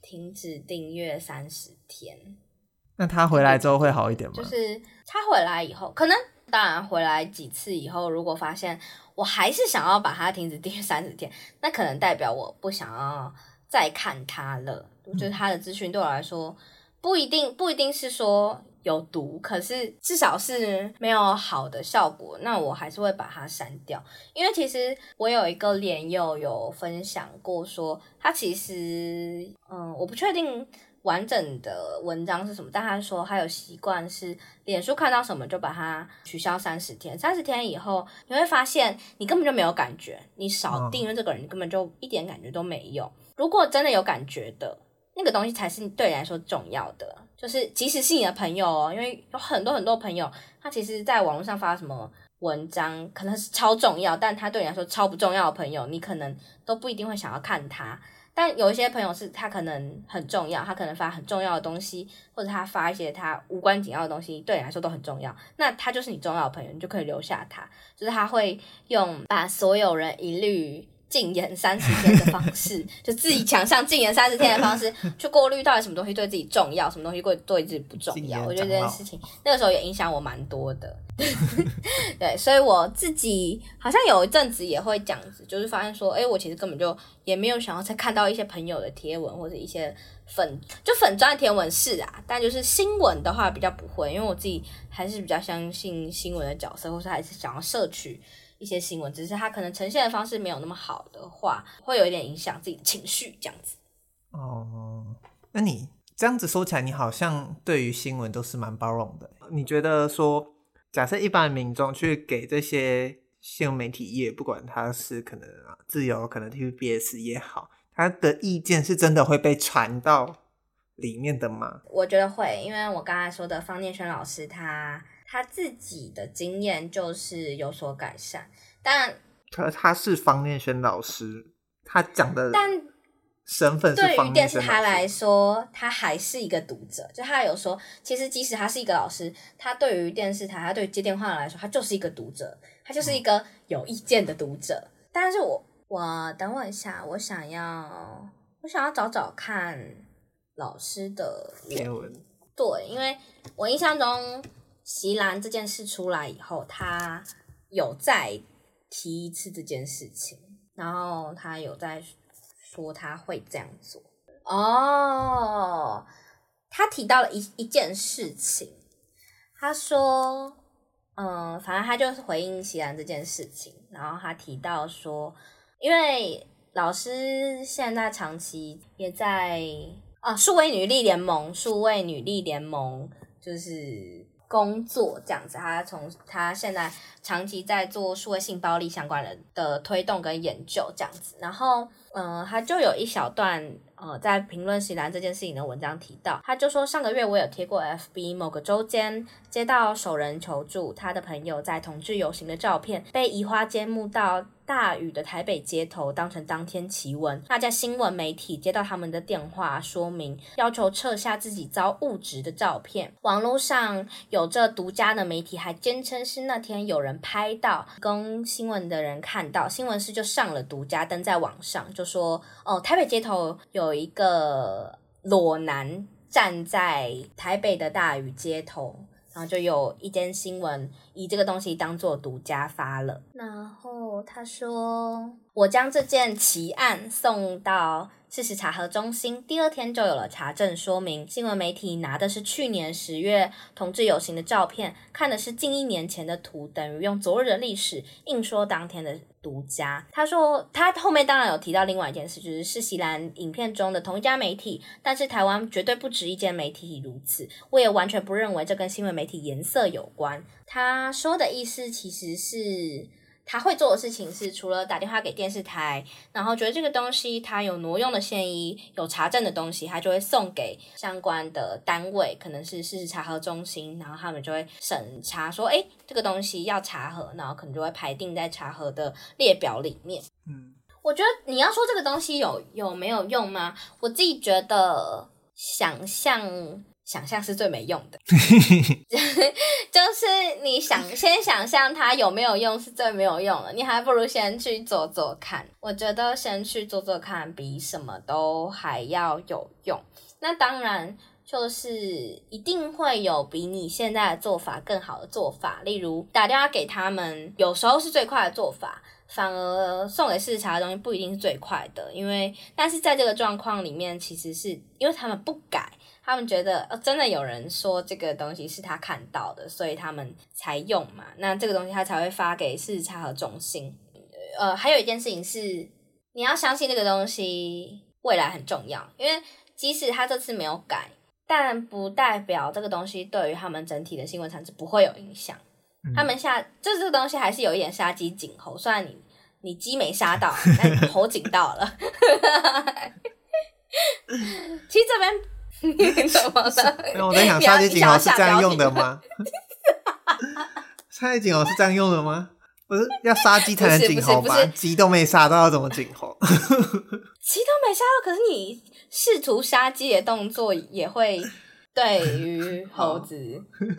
停止订阅三十天。那他回来之后会好一点吗？就是他回来以后，可能当然回来几次以后，如果发现。我还是想要把它停止订阅三十天，那可能代表我不想要再看它了。我觉得它的资讯对我来说不一定不一定是说有毒，可是至少是没有好的效果，那我还是会把它删掉。因为其实我有一个脸友有分享过说，他其实嗯，我不确定。完整的文章是什么？但他说他有习惯是，脸书看到什么就把它取消三十天。三十天以后，你会发现你根本就没有感觉。你少订阅这个人，你根本就一点感觉都没有。如果真的有感觉的，那个东西才是对你来说重要的。就是即使是你的朋友哦，因为有很多很多朋友，他其实在网络上发什么文章，可能是超重要，但他对你来说超不重要的朋友，你可能都不一定会想要看他。但有一些朋友是他可能很重要，他可能发很重要的东西，或者他发一些他无关紧要的东西，对你来说都很重要。那他就是你重要的朋友，你就可以留下他。就是他会用把所有人一律禁言三十天的方式，(laughs) 就自己强项禁言三十天的方式，去过滤到底什么东西对自己重要，什么东西对对自己不重要。我觉得这件事情那个时候也影响我蛮多的。(laughs) 对，所以我自己好像有一阵子也会这样子，就是发现说，哎，我其实根本就也没有想要再看到一些朋友的贴文或者一些粉，就粉专的贴文是啊，但就是新闻的话比较不会，因为我自己还是比较相信新闻的角色，或是还是想要摄取一些新闻，只是它可能呈现的方式没有那么好的话，会有一点影响自己的情绪这样子。哦，那你这样子说起来，你好像对于新闻都是蛮包容的，你觉得说？假设一般民众去给这些新闻媒体业，不管他是可能自由，可能 TVBS 也好，他的意见是真的会被传到里面的吗？我觉得会，因为我刚才说的方念轩老师他，他他自己的经验就是有所改善，但可他是方念轩老师，他讲的但。身份是对于电视台来说，他还是一个读者。就他有说，其实即使他是一个老师，他对于电视台，他对于接电话来说，他就是一个读者，他就是一个有意见的读者。嗯、但是我我等我一下，我想要我想要找找看老师的贴文。对，因为我印象中席兰这件事出来以后，他有再提一次这件事情，然后他有在。说他会这样做哦，他提到了一一件事情，他说，嗯，反正他就是回应席兰这件事情，然后他提到说，因为老师现在长期也在啊，数位女力联盟，数位女力联盟就是工作这样子，他从他现在长期在做数位性暴力相关的的推动跟研究这样子，然后。嗯，他就有一小段。呃，在评论席兰这件事情的文章提到，他就说上个月我有贴过 FB 某个周间接到熟人求助，他的朋友在同志游行的照片被移花接木到大雨的台北街头，当成当天奇闻。那家新闻媒体接到他们的电话说明，要求撤下自己遭误植的照片。网络上有着独家的媒体还坚称是那天有人拍到，跟新闻的人看到，新闻室就上了独家登在网上，就说哦，台北街头有。一个裸男站在台北的大雨街头，然后就有一间新闻以这个东西当做独家发了。然后他说：“我将这件奇案送到。”事实查核中心第二天就有了查证说明，新闻媒体拿的是去年十月同志游行的照片，看的是近一年前的图，等于用昨日的历史硬说当天的独家。他说，他后面当然有提到另外一件事，就是是锡兰影片中的同一家媒体，但是台湾绝对不止一间媒体如此。我也完全不认为这跟新闻媒体颜色有关。他说的意思其实是。他会做的事情是，除了打电话给电视台，然后觉得这个东西他有挪用的嫌疑、有查证的东西，他就会送给相关的单位，可能是事实查核中心，然后他们就会审查说，诶，这个东西要查核，然后可能就会排定在查核的列表里面。嗯，我觉得你要说这个东西有有没有用吗？我自己觉得想象。想象是最没用的 (laughs) (laughs) 就是你想先想象它有没有用是最没有用的，你还不如先去做做看。我觉得先去做做看比什么都还要有用。那当然就是一定会有比你现在的做法更好的做法，例如打电话给他们，有时候是最快的做法，反而送给视察的东西不一定是最快的，因为但是在这个状况里面，其实是因为他们不改。他们觉得，哦，真的有人说这个东西是他看到的，所以他们才用嘛。那这个东西他才会发给事实查核中心。呃，还有一件事情是，你要相信这个东西未来很重要，因为即使他这次没有改，但不代表这个东西对于他们整体的新闻产值不会有影响。嗯、他们下就是这个东西还是有一点杀鸡儆猴，虽然你你鸡没杀到，但你猴警到了。(laughs) (laughs) 其实这边。怎么了？那我在想，杀鸡儆猴是这样用的吗？杀鸡儆猴是这样用的吗？不是要杀鸡才能儆猴吗？鸡都没杀到，要怎么儆猴？(laughs) 鸡都没杀到，可是你试图杀鸡的动作也会对于 (laughs) 猴子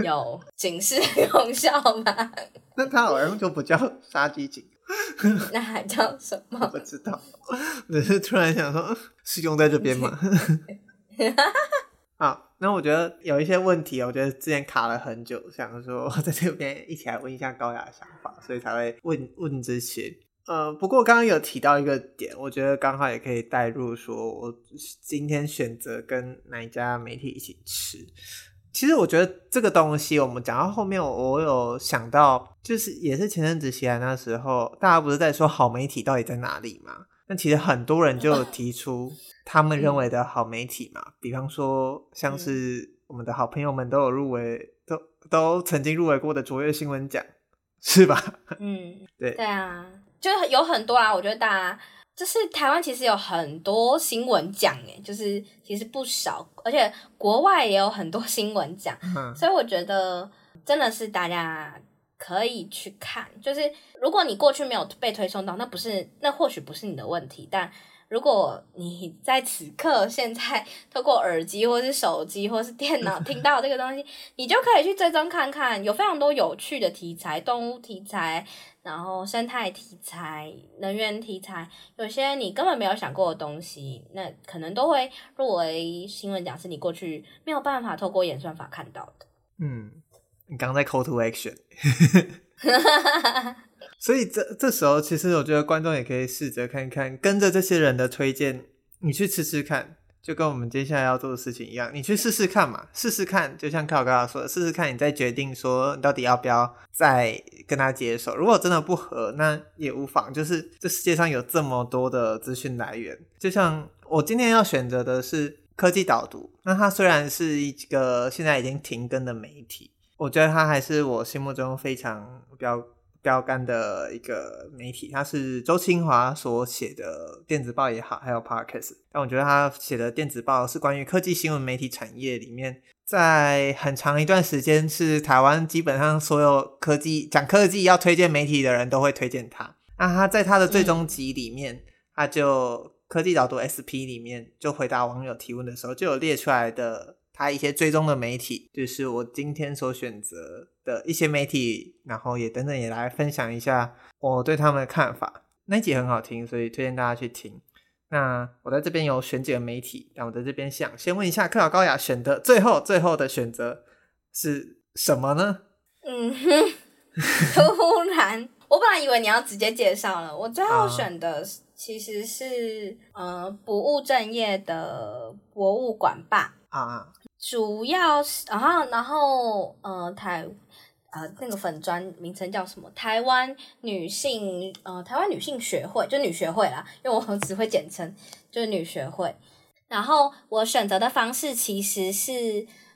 有警示功效吗？(laughs) 那它好像就不叫杀鸡儆猴，那还叫什么？不知道，只是突然想说，是用在这边吗？(laughs) 好，那我觉得有一些问题，我觉得之前卡了很久，想说在这边一起来问一下高雅的想法，所以才会问问这些。呃，不过刚刚有提到一个点，我觉得刚好也可以带入，说我今天选择跟哪一家媒体一起吃。其实我觉得这个东西，我们讲到后面，我有想到，就是也是前阵子起来那时候，大家不是在说好媒体到底在哪里吗？那其实很多人就有 (laughs) 提出。他们认为的好媒体嘛，嗯、比方说像是我们的好朋友们都有入围，嗯、都都曾经入围过的卓越新闻奖，是吧？(laughs) 嗯，对对啊，就有很多啊。我觉得大家就是台湾其实有很多新闻奖，诶，就是其实不少，而且国外也有很多新闻奖，嗯、所以我觉得真的是大家可以去看。就是如果你过去没有被推送到，那不是，那或许不是你的问题，但。如果你在此刻现在 (laughs) 透过耳机或是手机或是电脑 (laughs) 听到这个东西，你就可以去追踪看看，有非常多有趣的题材，动物题材，然后生态题材、能源题材，有些你根本没有想过的东西，那可能都会入围新闻奖，是你过去没有办法透过演算法看到的。嗯，你刚在 call to action。(laughs) 所以这这时候，其实我觉得观众也可以试着看看，跟着这些人的推荐，你去吃吃看，就跟我们接下来要做的事情一样，你去试试看嘛，试试看，就像靠刚刚说的，试试看，你再决定说你到底要不要再跟他接手。如果真的不合，那也无妨。就是这世界上有这么多的资讯来源，就像我今天要选择的是科技导读，那它虽然是一个现在已经停更的媒体，我觉得他还是我心目中非常标。标杆的一个媒体，他是周清华所写的电子报也好，还有 Podcast。但我觉得他写的电子报是关于科技新闻媒体产业里面，在很长一段时间是台湾基本上所有科技讲科技要推荐媒体的人都会推荐他。那他在他的最终集里面，嗯、他就科技导读 SP 里面就回答网友提问的时候，就有列出来的他一些追踪的媒体，就是我今天所选择的一些媒体，然后也等等也来分享一下我对他们的看法。那一集很好听，所以推荐大家去听。那我在这边有选几个媒体，但我在这边想先问一下克劳高雅选的最后最后的选择是什么呢？嗯哼，突然，我本来以为你要直接介绍了，我最后选的其实是、啊、呃不务正业的博物馆吧啊，主要是然后然后呃台。呃，那个粉专名称叫什么？台湾女性呃，台湾女性学会，就女学会啦，因为我只会简称，就是女学会。然后我选择的方式其实是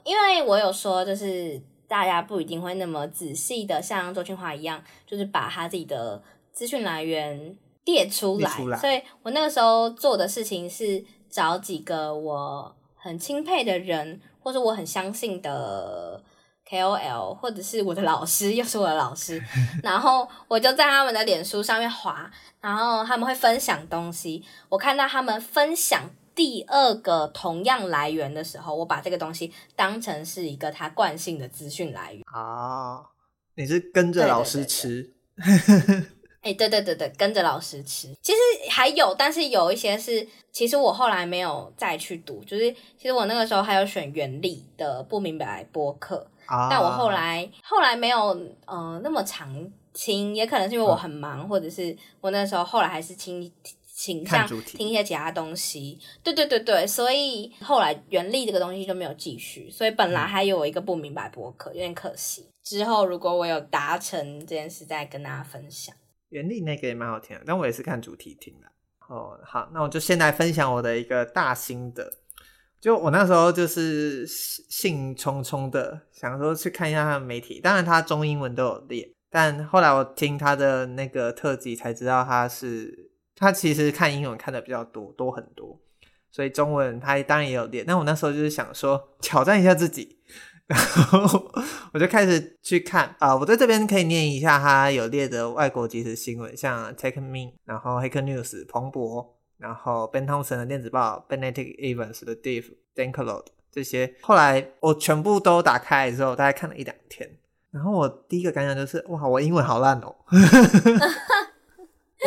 因为我有说，就是大家不一定会那么仔细的像周清华一样，就是把他自己的资讯来源列出来。出来。所以我那个时候做的事情是找几个我很钦佩的人，或者我很相信的。KOL 或者是我的老师，又是我的老师，(laughs) 然后我就在他们的脸书上面滑，然后他们会分享东西。我看到他们分享第二个同样来源的时候，我把这个东西当成是一个他惯性的资讯来源。哦，你是跟着老师吃？哎、欸，对对对对对，跟着老师吃。其实还有，但是有一些是，其实我后来没有再去读。就是其实我那个时候还有选原力的不明白播客。但我后来后来没有呃那么常听，也可能是因为我很忙，嗯、或者是我那时候后来还是听倾向听一些其他东西。对对对对，所以后来原力这个东西就没有继续。所以本来还有一个不明白播客，有点可惜。之后如果我有达成这件事，再跟大家分享。原力那个也蛮好听的，但我也是看主题听的。哦，好，那我就先来分享我的一个大心得。就我那时候就是兴冲冲的想说去看一下他的媒体，当然他中英文都有列，但后来我听他的那个特辑才知道他是他其实看英文看的比较多多很多，所以中文他当然也有列。但我那时候就是想说挑战一下自己，然 (laughs) 后我就开始去看啊，我在这边可以念一下他有列的外国即时新闻，像 Techmeme，然后 Hacker News 彭博。然后 Ben Thompson 的电子报，Benedict Evans 的 Deep Danklot 这些，后来我全部都打开之后，大概看了一两天。然后我第一个感想就是，哇，我英文好烂哦！(laughs)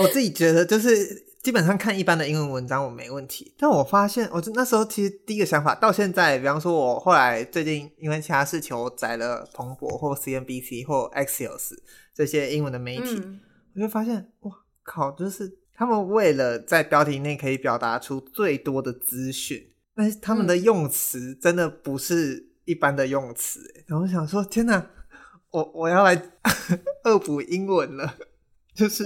我自己觉得就是基本上看一般的英文文章我没问题，但我发现，我那时候其实第一个想法到现在，比方说我后来最近因为其他事情，我载了彭博或 CNBC 或 Axios 这些英文的媒体，嗯、我就发现，哇靠，就是。他们为了在标题内可以表达出最多的资讯，但是他们的用词真的不是一般的用词。然后我想说，天哪，我我要来 (laughs) 恶补英文了，就是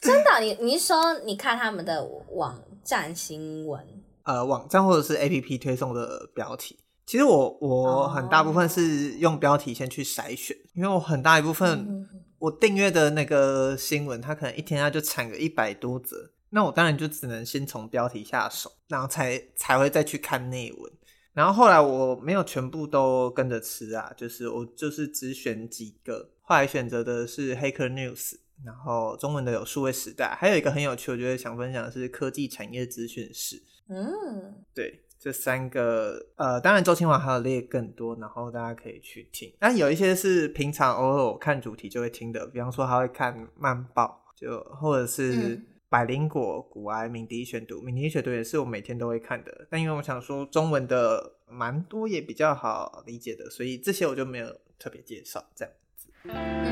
真的。你你是说你看他们的网站新闻，呃，网站或者是 APP 推送的标题？其实我我很大部分是用标题先去筛选，因为我很大一部分。嗯我订阅的那个新闻，它可能一天它就产个一百多则，那我当然就只能先从标题下手，然后才才会再去看内文。然后后来我没有全部都跟着吃啊，就是我就是只选几个，后来选择的是 Hacker News，然后中文的有数位时代，还有一个很有趣，我觉得想分享的是科技产业资讯室。嗯，对。这三个，呃，当然周清华还有列更多，然后大家可以去听。但有一些是平常偶尔我看主题就会听的，比方说他会看漫报，就或者是百灵果、古埃、敏迪选读，敏迪选读也是我每天都会看的。但因为我想说中文的蛮多也比较好理解的，所以这些我就没有特别介绍这样子。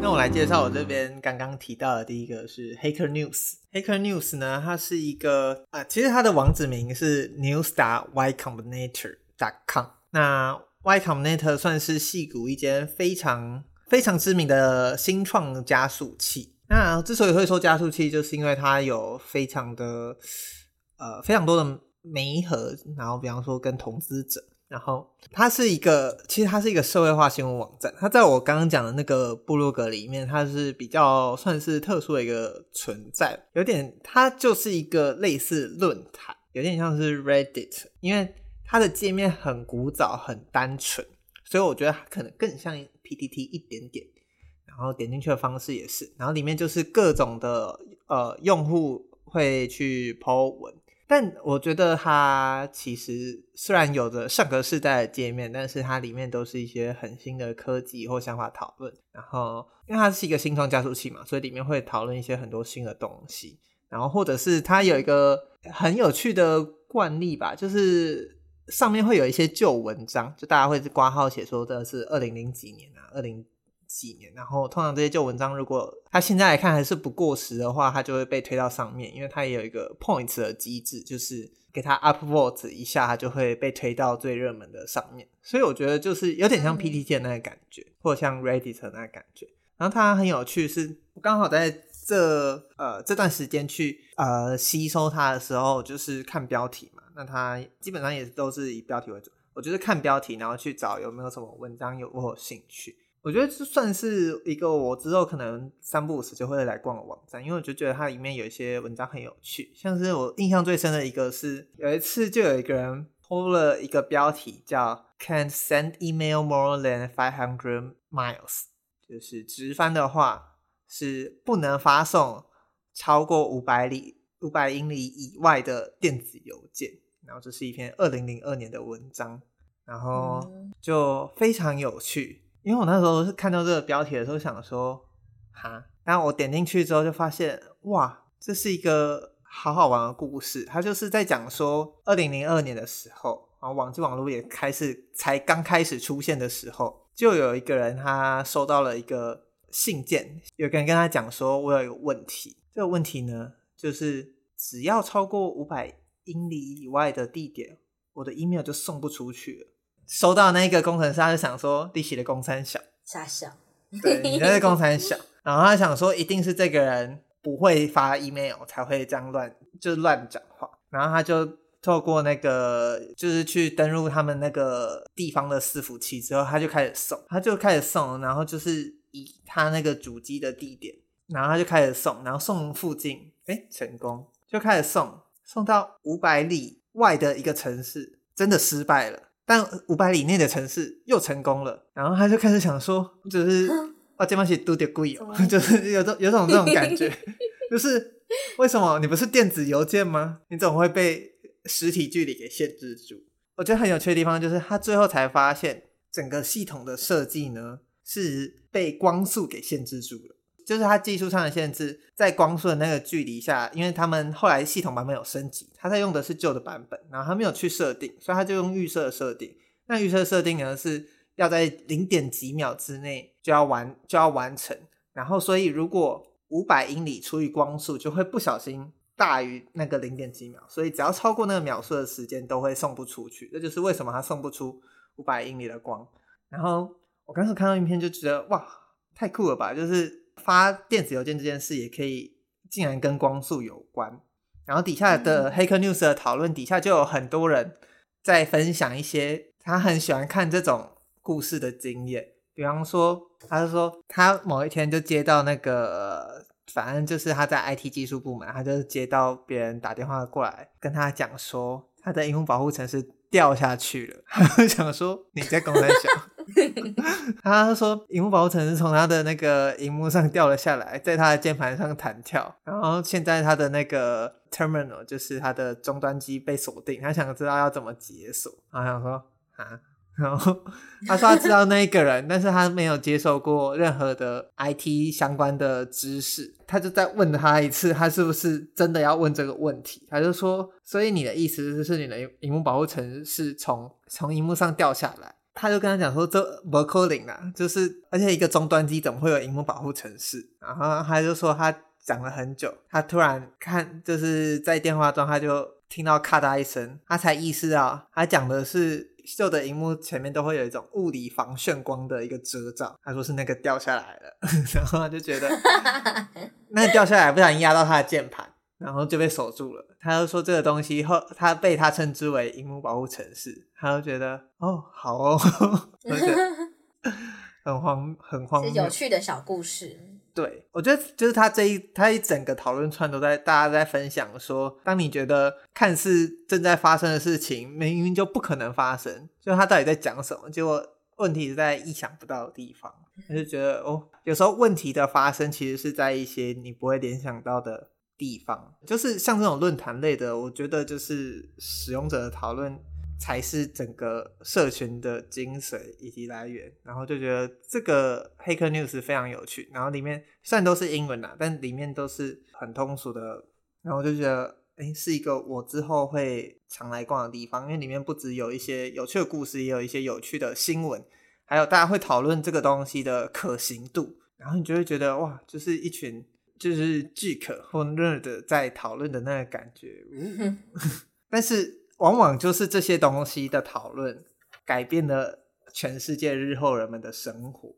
那我来介绍我这边刚刚提到的第一个是 Hacker News。Hacker News 呢，它是一个啊，其实它的网址名是 news.ycombinator.com。那 Y Combinator 算是戏谷一间非常非常知名的新创加速器。那之所以会说加速器，就是因为它有非常的呃非常多的媒合，然后比方说跟投资者。然后它是一个，其实它是一个社会化新闻网站。它在我刚刚讲的那个部落格里面，它是比较算是特殊的一个存在，有点它就是一个类似论坛，有点像是 Reddit，因为它的界面很古早、很单纯，所以我觉得它可能更像 PTT 一点点。然后点进去的方式也是，然后里面就是各种的呃用户会去 po 文。但我觉得它其实虽然有着上个世代的界面，但是它里面都是一些很新的科技或想法讨论。然后，因为它是一个新创加速器嘛，所以里面会讨论一些很多新的东西。然后，或者是它有一个很有趣的惯例吧，就是上面会有一些旧文章，就大家会挂号写说这是二零零几年啊，二零。几年，然后通常这些旧文章，如果它现在来看还是不过时的话，它就会被推到上面，因为它也有一个 points 的机制，就是给它 upvote 一下，它就会被推到最热门的上面。所以我觉得就是有点像 PTT 的那个感觉，嗯、或者像 Reddit 的那个感觉。然后它很有趣是，是我刚好在这呃这段时间去呃吸收它的时候，就是看标题嘛。那它基本上也都是以标题为主，我就是看标题，然后去找有没有什么文章有我有兴趣。我觉得这算是一个我之后可能三不五时就会来逛的网站，因为我就觉得它里面有一些文章很有趣，像是我印象最深的一个是有一次就有一个人 po 了一个标题叫 "Can't send email more than five hundred miles"，就是直翻的话是不能发送超过五百里五百英里以外的电子邮件。然后这是一篇二零零二年的文章，然后就非常有趣。因为我那时候是看到这个标题的时候，想说哈，然后我点进去之后就发现，哇，这是一个好好玩的故事。他就是在讲说，二零零二年的时候，然后网际网络也开始才刚开始出现的时候，就有一个人他收到了一个信件，有个人跟他讲说，我有一个问题，这个问题呢，就是只要超过五百英里以外的地点，我的 email 就送不出去了。收到那个工程师，他就想说利息的工三小。傻小，对，你那个工三小，然后他想说一定是这个人不会发 email 才会这样乱就乱讲话，然后他就透过那个就是去登录他们那个地方的伺服器之后，他就开始送，他就开始送，然后就是以他那个主机的地点，然后他就开始送，然后送附近，哎，成功，就开始送，送到五百里外的一个城市，真的失败了。但五百里内的城市又成功了，然后他就开始想说，就是啊，这帮是都得贵哦，(laughs) 就是有种有种这种感觉，(laughs) 就是为什么你不是电子邮件吗？你怎么会被实体距离给限制住？我觉得很有趣的地方就是，他最后才发现，整个系统的设计呢是被光速给限制住了。就是它技术上的限制，在光速的那个距离下，因为他们后来系统版本有升级，他在用的是旧的版本，然后他没有去设定，所以他就用预设设定。那预设设定呢，是要在零点几秒之内就要完就要完成，然后所以如果五百英里除以光速，就会不小心大于那个零点几秒，所以只要超过那个秒数的时间，都会送不出去。这就是为什么他送不出五百英里的光。然后我刚才看到影片就觉得哇，太酷了吧，就是。发电子邮件这件事也可以竟然跟光速有关，然后底下的 Hacker News 的讨论底下就有很多人在分享一些他很喜欢看这种故事的经验，比方说，他就说他某一天就接到那个，反正就是他在 IT 技术部门，他就接到别人打电话过来跟他讲说，他的萤幕保护层是掉下去了，(laughs) 他就想说你在公三小。(laughs) 他说，荧幕保护层是从他的那个荧幕上掉了下来，在他的键盘上弹跳，然后现在他的那个 terminal 就是他的终端机被锁定，他想知道要怎么解锁。他想说啊，然后他说他知道那一个人，但是他没有接受过任何的 IT 相关的知识，他就再问他一次，他是不是真的要问这个问题？他就说，所以你的意思就是你的荧幕保护层是从从荧幕上掉下来？他就跟他讲说，这不可能啊，就是而且一个终端机怎么会有荧幕保护程式？然后他就说他讲了很久，他突然看就是在电话中他就听到咔嗒一声，他才意识到他讲的是旧的荧幕前面都会有一种物理防眩光的一个遮罩，他说是那个掉下来了，(laughs) 然后他就觉得 (laughs) 那掉下来不小心压到他的键盘。然后就被锁住了。他就说这个东西后，他被他称之为荧幕保护城市。他就觉得哦，好哦，(laughs) (laughs) 很荒很荒谬，是有趣的小故事。对，我觉得就是他这一他一整个讨论串都在大家在分享说，当你觉得看似正在发生的事情，明明就不可能发生，就他到底在讲什么？结果问题是在意想不到的地方。他就觉得哦，有时候问题的发生其实是在一些你不会联想到的。地方。就是像这种论坛类的，我觉得就是使用者的讨论才是整个社群的精髓以及来源。然后就觉得这个黑客 news 非常有趣，然后里面虽然都是英文啦，但里面都是很通俗的。然后就觉得，诶，是一个我之后会常来逛的地方，因为里面不只有一些有趣的故事，也有一些有趣的新闻。还有大家会讨论这个东西的可行度，然后你就会觉得哇，就是一群就是 geek 或 nerd 在讨论的那个感觉。(laughs) 但是往往就是这些东西的讨论改变了全世界日后人们的生活，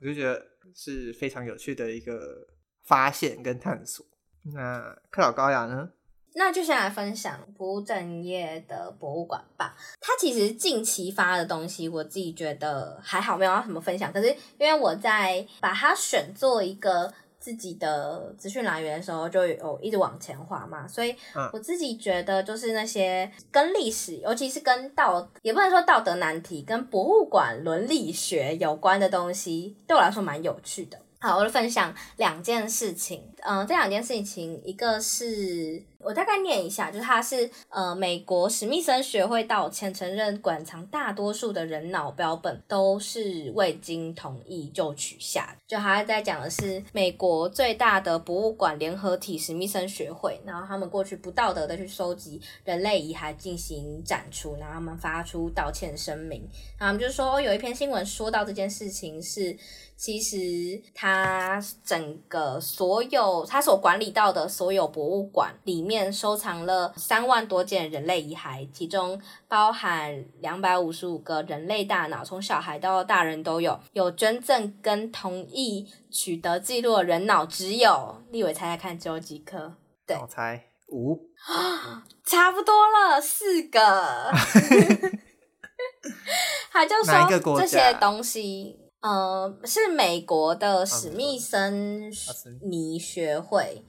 我就觉得是非常有趣的一个发现跟探索。那克劳高雅呢？那就先来分享不务正业的博物馆吧。它其实近期发的东西，我自己觉得还好，没有要什么分享。可是因为我在把它选做一个自己的资讯来源的时候，就有一直往前滑嘛，所以我自己觉得就是那些跟历史，尤其是跟道，也不能说道德难题，跟博物馆伦理学有关的东西，对我来说蛮有趣的。好，我就分享两件事情。嗯、呃，这两件事情，一个是我大概念一下，就是它是呃，美国史密森学会道歉，承认馆藏大多数的人脑标本都是未经同意就取下。就他在讲的是美国最大的博物馆联合体史密森学会，然后他们过去不道德的去收集人类遗骸进行展出，然后他们发出道歉声明。然后他们就说有一篇新闻说到这件事情是。其实，他整个所有他所管理到的所有博物馆里收藏了三万多件人类遗骸，其中包含两百五十五个人类大脑，从小孩到大人都有。有捐赠跟同意取得记录的人脑只有，立伟猜猜看，只有几颗？对，我猜五，(gasps) 差不多了，四个。(laughs) 他就说这些东西。呃，是美国的史密森尼学会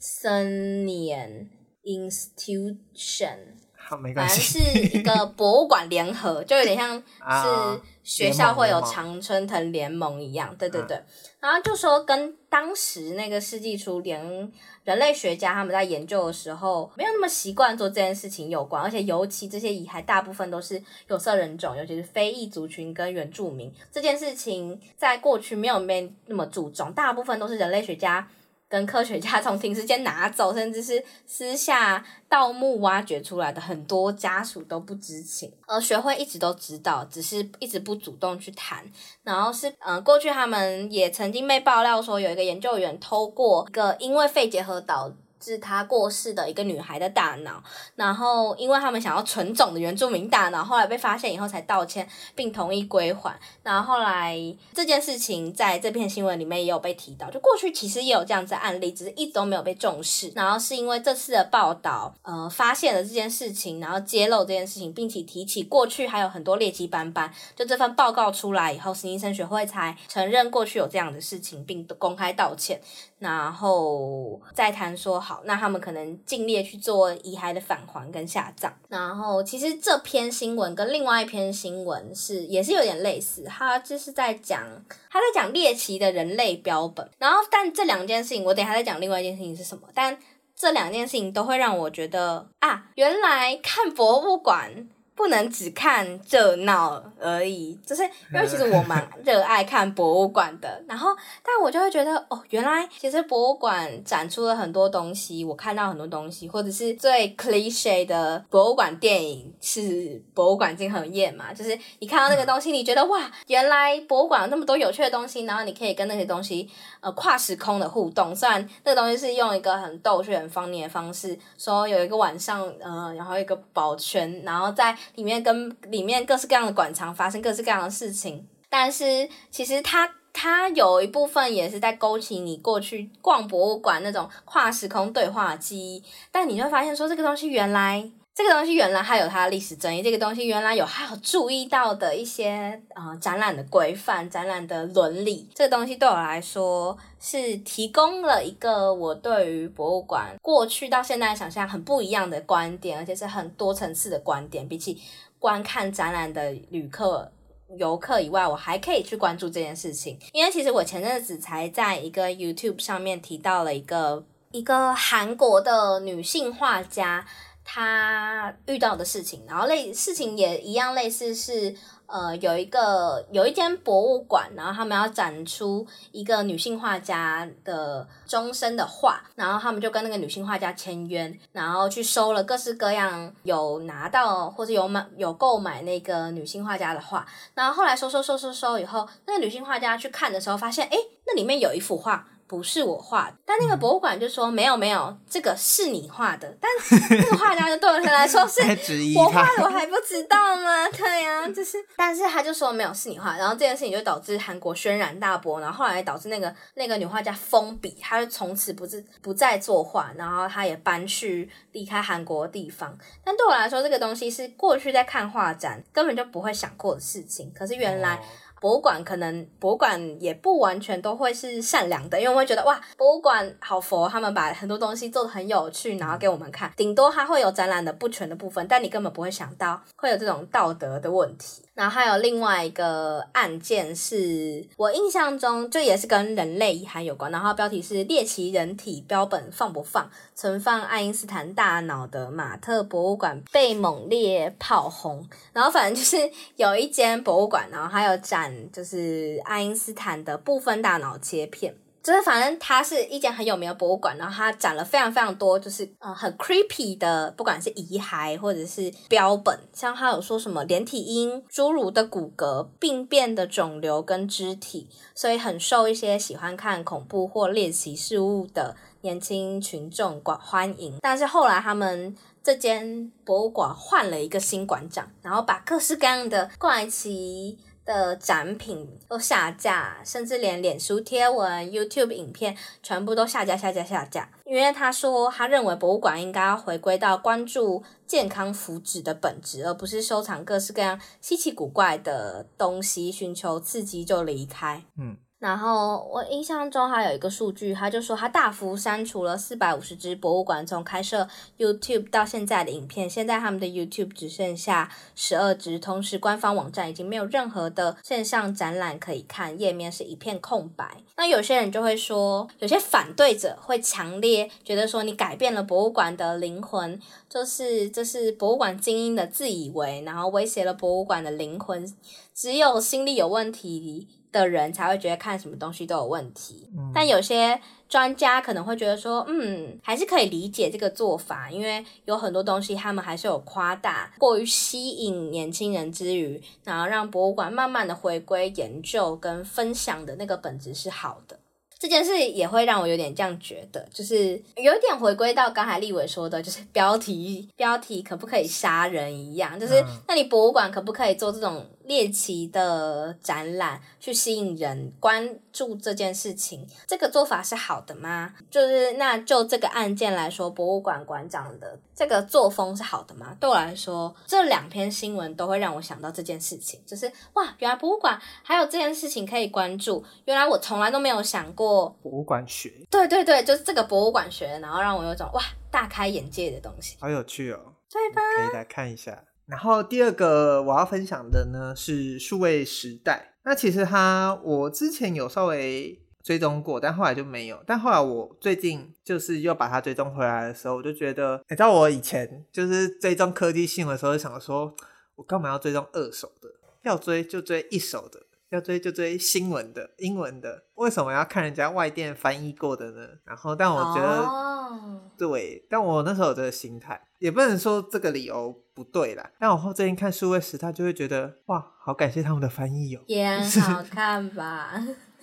（Smithsonian Institution），好，没关系，反正是一个博物馆联合，就有点像 (laughs) 是学校会有常春藤联盟一样，对对对。然后就说跟当时那个世纪初连。人类学家他们在研究的时候没有那么习惯做这件事情有关，而且尤其这些遗骸大部分都是有色人种，尤其是非裔族群跟原住民，这件事情在过去没有被那么注重，大部分都是人类学家。跟科学家 (laughs) 从停尸间拿走，甚至是私下盗墓挖掘出来的，很多家属都不知情，而学会一直都知道，只是一直不主动去谈。然后是，嗯、呃，过去他们也曾经被爆料说，有一个研究员偷过一个因为肺结核导。是他过世的一个女孩的大脑，然后因为他们想要纯种的原住民大脑，后来被发现以后才道歉并同意归还。然后后来这件事情在这篇新闻里面也有被提到，就过去其实也有这样子案例，只是一直都没有被重视。然后是因为这次的报道，呃，发现了这件事情，然后揭露这件事情，并且提起过去还有很多劣迹斑斑。就这份报告出来以后，新医生学会才承认过去有这样的事情，并公开道歉。然后再谈说好，那他们可能尽力去做遗骸的返还跟下葬。然后其实这篇新闻跟另外一篇新闻是也是有点类似，他就是在讲他在讲猎奇的人类标本。然后但这两件事情，我等下再讲另外一件事情是什么。但这两件事情都会让我觉得啊，原来看博物馆。不能只看热闹而已，就是因为其实我蛮热爱看博物馆的，然后但我就会觉得哦，原来其实博物馆展出了很多东西，我看到很多东西，或者是最 cliche 的博物馆电影是博物馆惊魂夜嘛，就是你看到那个东西，你觉得哇，原来博物馆有那么多有趣的东西，然后你可以跟那些东西呃跨时空的互动，虽然那个东西是用一个很逗趣、很荒谬的方式，说有一个晚上，呃，然后一个保全，然后在里面跟里面各式各样的馆藏发生各式各样的事情，但是其实它它有一部分也是在勾起你过去逛博物馆那种跨时空对话机，但你会发现说这个东西原来。这个东西原来还有它的历史争议，这个东西原来有还有注意到的一些呃展览的规范、展览的伦理，这个东西对我来说是提供了一个我对于博物馆过去到现在想象很不一样的观点，而且是很多层次的观点。比起观看展览的旅客、游客以外，我还可以去关注这件事情，因为其实我前阵子才在一个 YouTube 上面提到了一个。一个韩国的女性画家，他遇到的事情，然后类事情也一样类似是。呃，有一个有一间博物馆，然后他们要展出一个女性画家的终身的画，然后他们就跟那个女性画家签约，然后去收了各式各样有拿到或者有买有购买那个女性画家的画，然后后来收收收收收以后，那个女性画家去看的时候，发现诶，那里面有一幅画。不是我画的，但那个博物馆就说没有没有，这个是你画的。但 (laughs) 那个画家就对我来说是 (laughs) 我画的，我还不知道吗？(laughs) 对呀、啊，就是，但是他就说没有是你画，然后这件事情就导致韩国轩然大波，然后后来导致那个那个女画家封笔，她就从此不是不再作画，然后她也搬去离开韩国的地方。但对我来说，这个东西是过去在看画展根本就不会想过的事情，可是原来。博物馆可能博物馆也不完全都会是善良的，因为我会觉得哇，博物馆好佛，他们把很多东西做的很有趣，然后给我们看。顶多它会有展览的不全的部分，但你根本不会想到会有这种道德的问题。然后还有另外一个案件是我印象中就也是跟人类遗骸有关，然后标题是猎奇人体标本放不放？存放爱因斯坦大脑的马特博物馆被猛烈炮轰。然后反正就是有一间博物馆，然后还有展就是爱因斯坦的部分大脑切片。就是反正它是一间很有名的博物馆，然后它展了非常非常多，就是呃很 creepy 的，不管是遗骸或者是标本，像它有说什么连体婴、侏儒的骨骼、病变的肿瘤跟肢体，所以很受一些喜欢看恐怖或猎奇事物的年轻群众广欢迎。但是后来他们这间博物馆换了一个新馆长，然后把各式各样的怪奇。的展品都下架，甚至连脸书贴文、YouTube 影片全部都下架、下架、下架。因为他说，他认为博物馆应该要回归到关注健康福祉的本质，而不是收藏各式各样稀奇古怪的东西，寻求刺激就离开。嗯。然后我印象中还有一个数据，他就说他大幅删除了四百五十支博物馆从开设 YouTube 到现在的影片，现在他们的 YouTube 只剩下十二支，同时官方网站已经没有任何的线上展览可以看，页面是一片空白。那有些人就会说，有些反对者会强烈觉得说，你改变了博物馆的灵魂，就是这是博物馆精英的自以为，然后威胁了博物馆的灵魂，只有心理有问题的人才会觉得看什么东西都有问题，嗯、但有些专家可能会觉得说，嗯，还是可以理解这个做法，因为有很多东西他们还是有夸大、过于吸引年轻人之余，然后让博物馆慢慢的回归研究跟分享的那个本质是好的。这件事也会让我有点这样觉得，就是有一点回归到刚才立伟说的，就是标题标题可不可以杀人一样，就是那你博物馆可不可以做这种猎奇的展览，去吸引人关注这件事情？这个做法是好的吗？就是那就这个案件来说，博物馆馆长的这个作风是好的吗？对我来说，这两篇新闻都会让我想到这件事情，就是哇，原来博物馆还有这件事情可以关注，原来我从来都没有想过。博物馆学，对对对，就是这个博物馆学，然后让我有种哇大开眼界的东西，好有趣哦，对吧？可以来看一下。然后第二个我要分享的呢是数位时代，那其实它我之前有稍微追踪过，但后来就没有。但后来我最近就是又把它追踪回来的时候，我就觉得，你知道我以前就是追踪科技新闻的时候，就想说，我干嘛要追踪二手的？要追就追一手的。要追就追新闻的英文的，为什么要看人家外电翻译过的呢？然后，但我觉得，oh. 对，但我那时候有这个心态，也不能说这个理由不对啦。但我后最近看数位时他，就会觉得哇，好感谢他们的翻译哦，也很好看吧？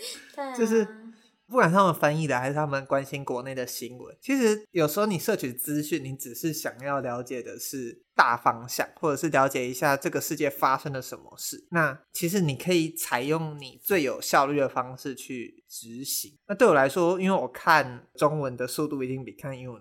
(laughs) 就是。不管他们翻译的还是他们关心国内的新闻，其实有时候你摄取资讯，你只是想要了解的是大方向，或者是了解一下这个世界发生了什么事。那其实你可以采用你最有效率的方式去执行。那对我来说，因为我看中文的速度一定比看英文，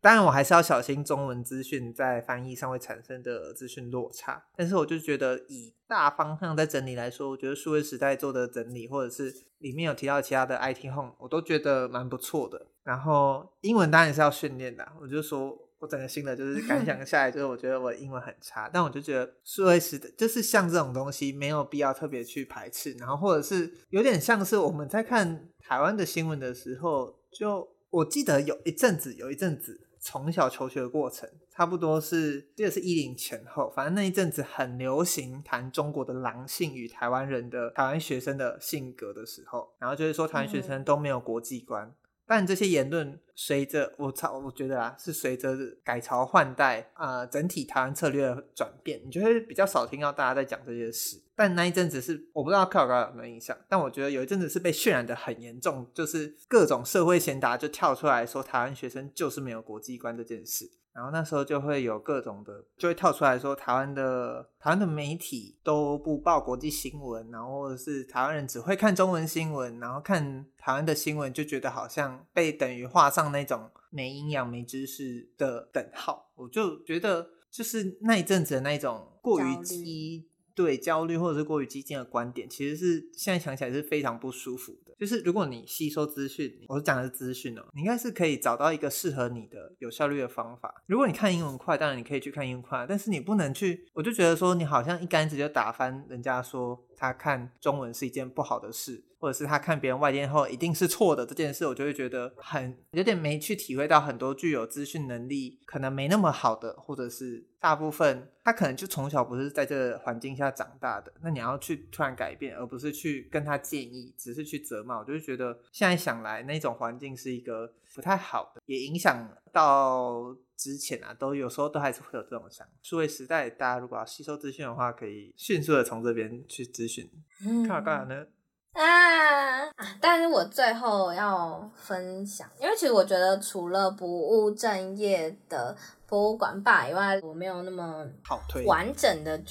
当然我还是要小心中文资讯在翻译上会产生的资讯落差。但是我就觉得以大方向在整理来说，我觉得数位时代做的整理，或者是。里面有提到其他的 IT Home，我都觉得蛮不错的。然后英文当然也是要训练的，我就说我整个新的就是感想下来，就是我觉得我英文很差，但我就觉得数位时代就是像这种东西没有必要特别去排斥，然后或者是有点像是我们在看台湾的新闻的时候，就我记得有一阵子，有一阵子从小求学的过程，差不多是记得是一零前后，反正那一阵子很流行谈中国的狼性与台湾人的台湾学生的性格的时候，然后就是说台湾学生都没有国际观。嗯但这些言论随着我操，我觉得啊，是随着改朝换代啊、整体台湾策略的转变，你就会比较少听到大家在讲这些事。但那一阵子是我不知道靠高有没有印象，但我觉得有一阵子是被渲染的很严重，就是各种社会贤达就跳出来说台湾学生就是没有国际观这件事。然后那时候就会有各种的，就会跳出来说台湾的台湾的媒体都不报国际新闻，然后或者是台湾人只会看中文新闻，然后看台湾的新闻就觉得好像被等于画上那种没营养、没知识的等号。我就觉得就是那一阵子的那种过于激。对焦虑或者是过于激进的观点，其实是现在想起来是非常不舒服的。就是如果你吸收资讯，我讲的是资讯哦，你应该是可以找到一个适合你的有效率的方法。如果你看英文快，当然你可以去看英文快，但是你不能去，我就觉得说你好像一竿子就打翻人家说他看中文是一件不好的事。或者是他看别人外电后一定是错的这件事，我就会觉得很有点没去体会到很多具有资讯能力可能没那么好的，或者是大部分他可能就从小不是在这环境下长大的，那你要去突然改变，而不是去跟他建议，只是去责骂，我就会觉得现在想来那种环境是一个不太好的，也影响到之前啊，都有时候都还是会有这种想法。数位时代，大家如果要吸收资讯的话，可以迅速的从这边去咨询。嗯，看干嘛呢？啊！但是我最后要分享，因为其实我觉得除了不务正业的博物馆吧以外，我没有那么好推完整的，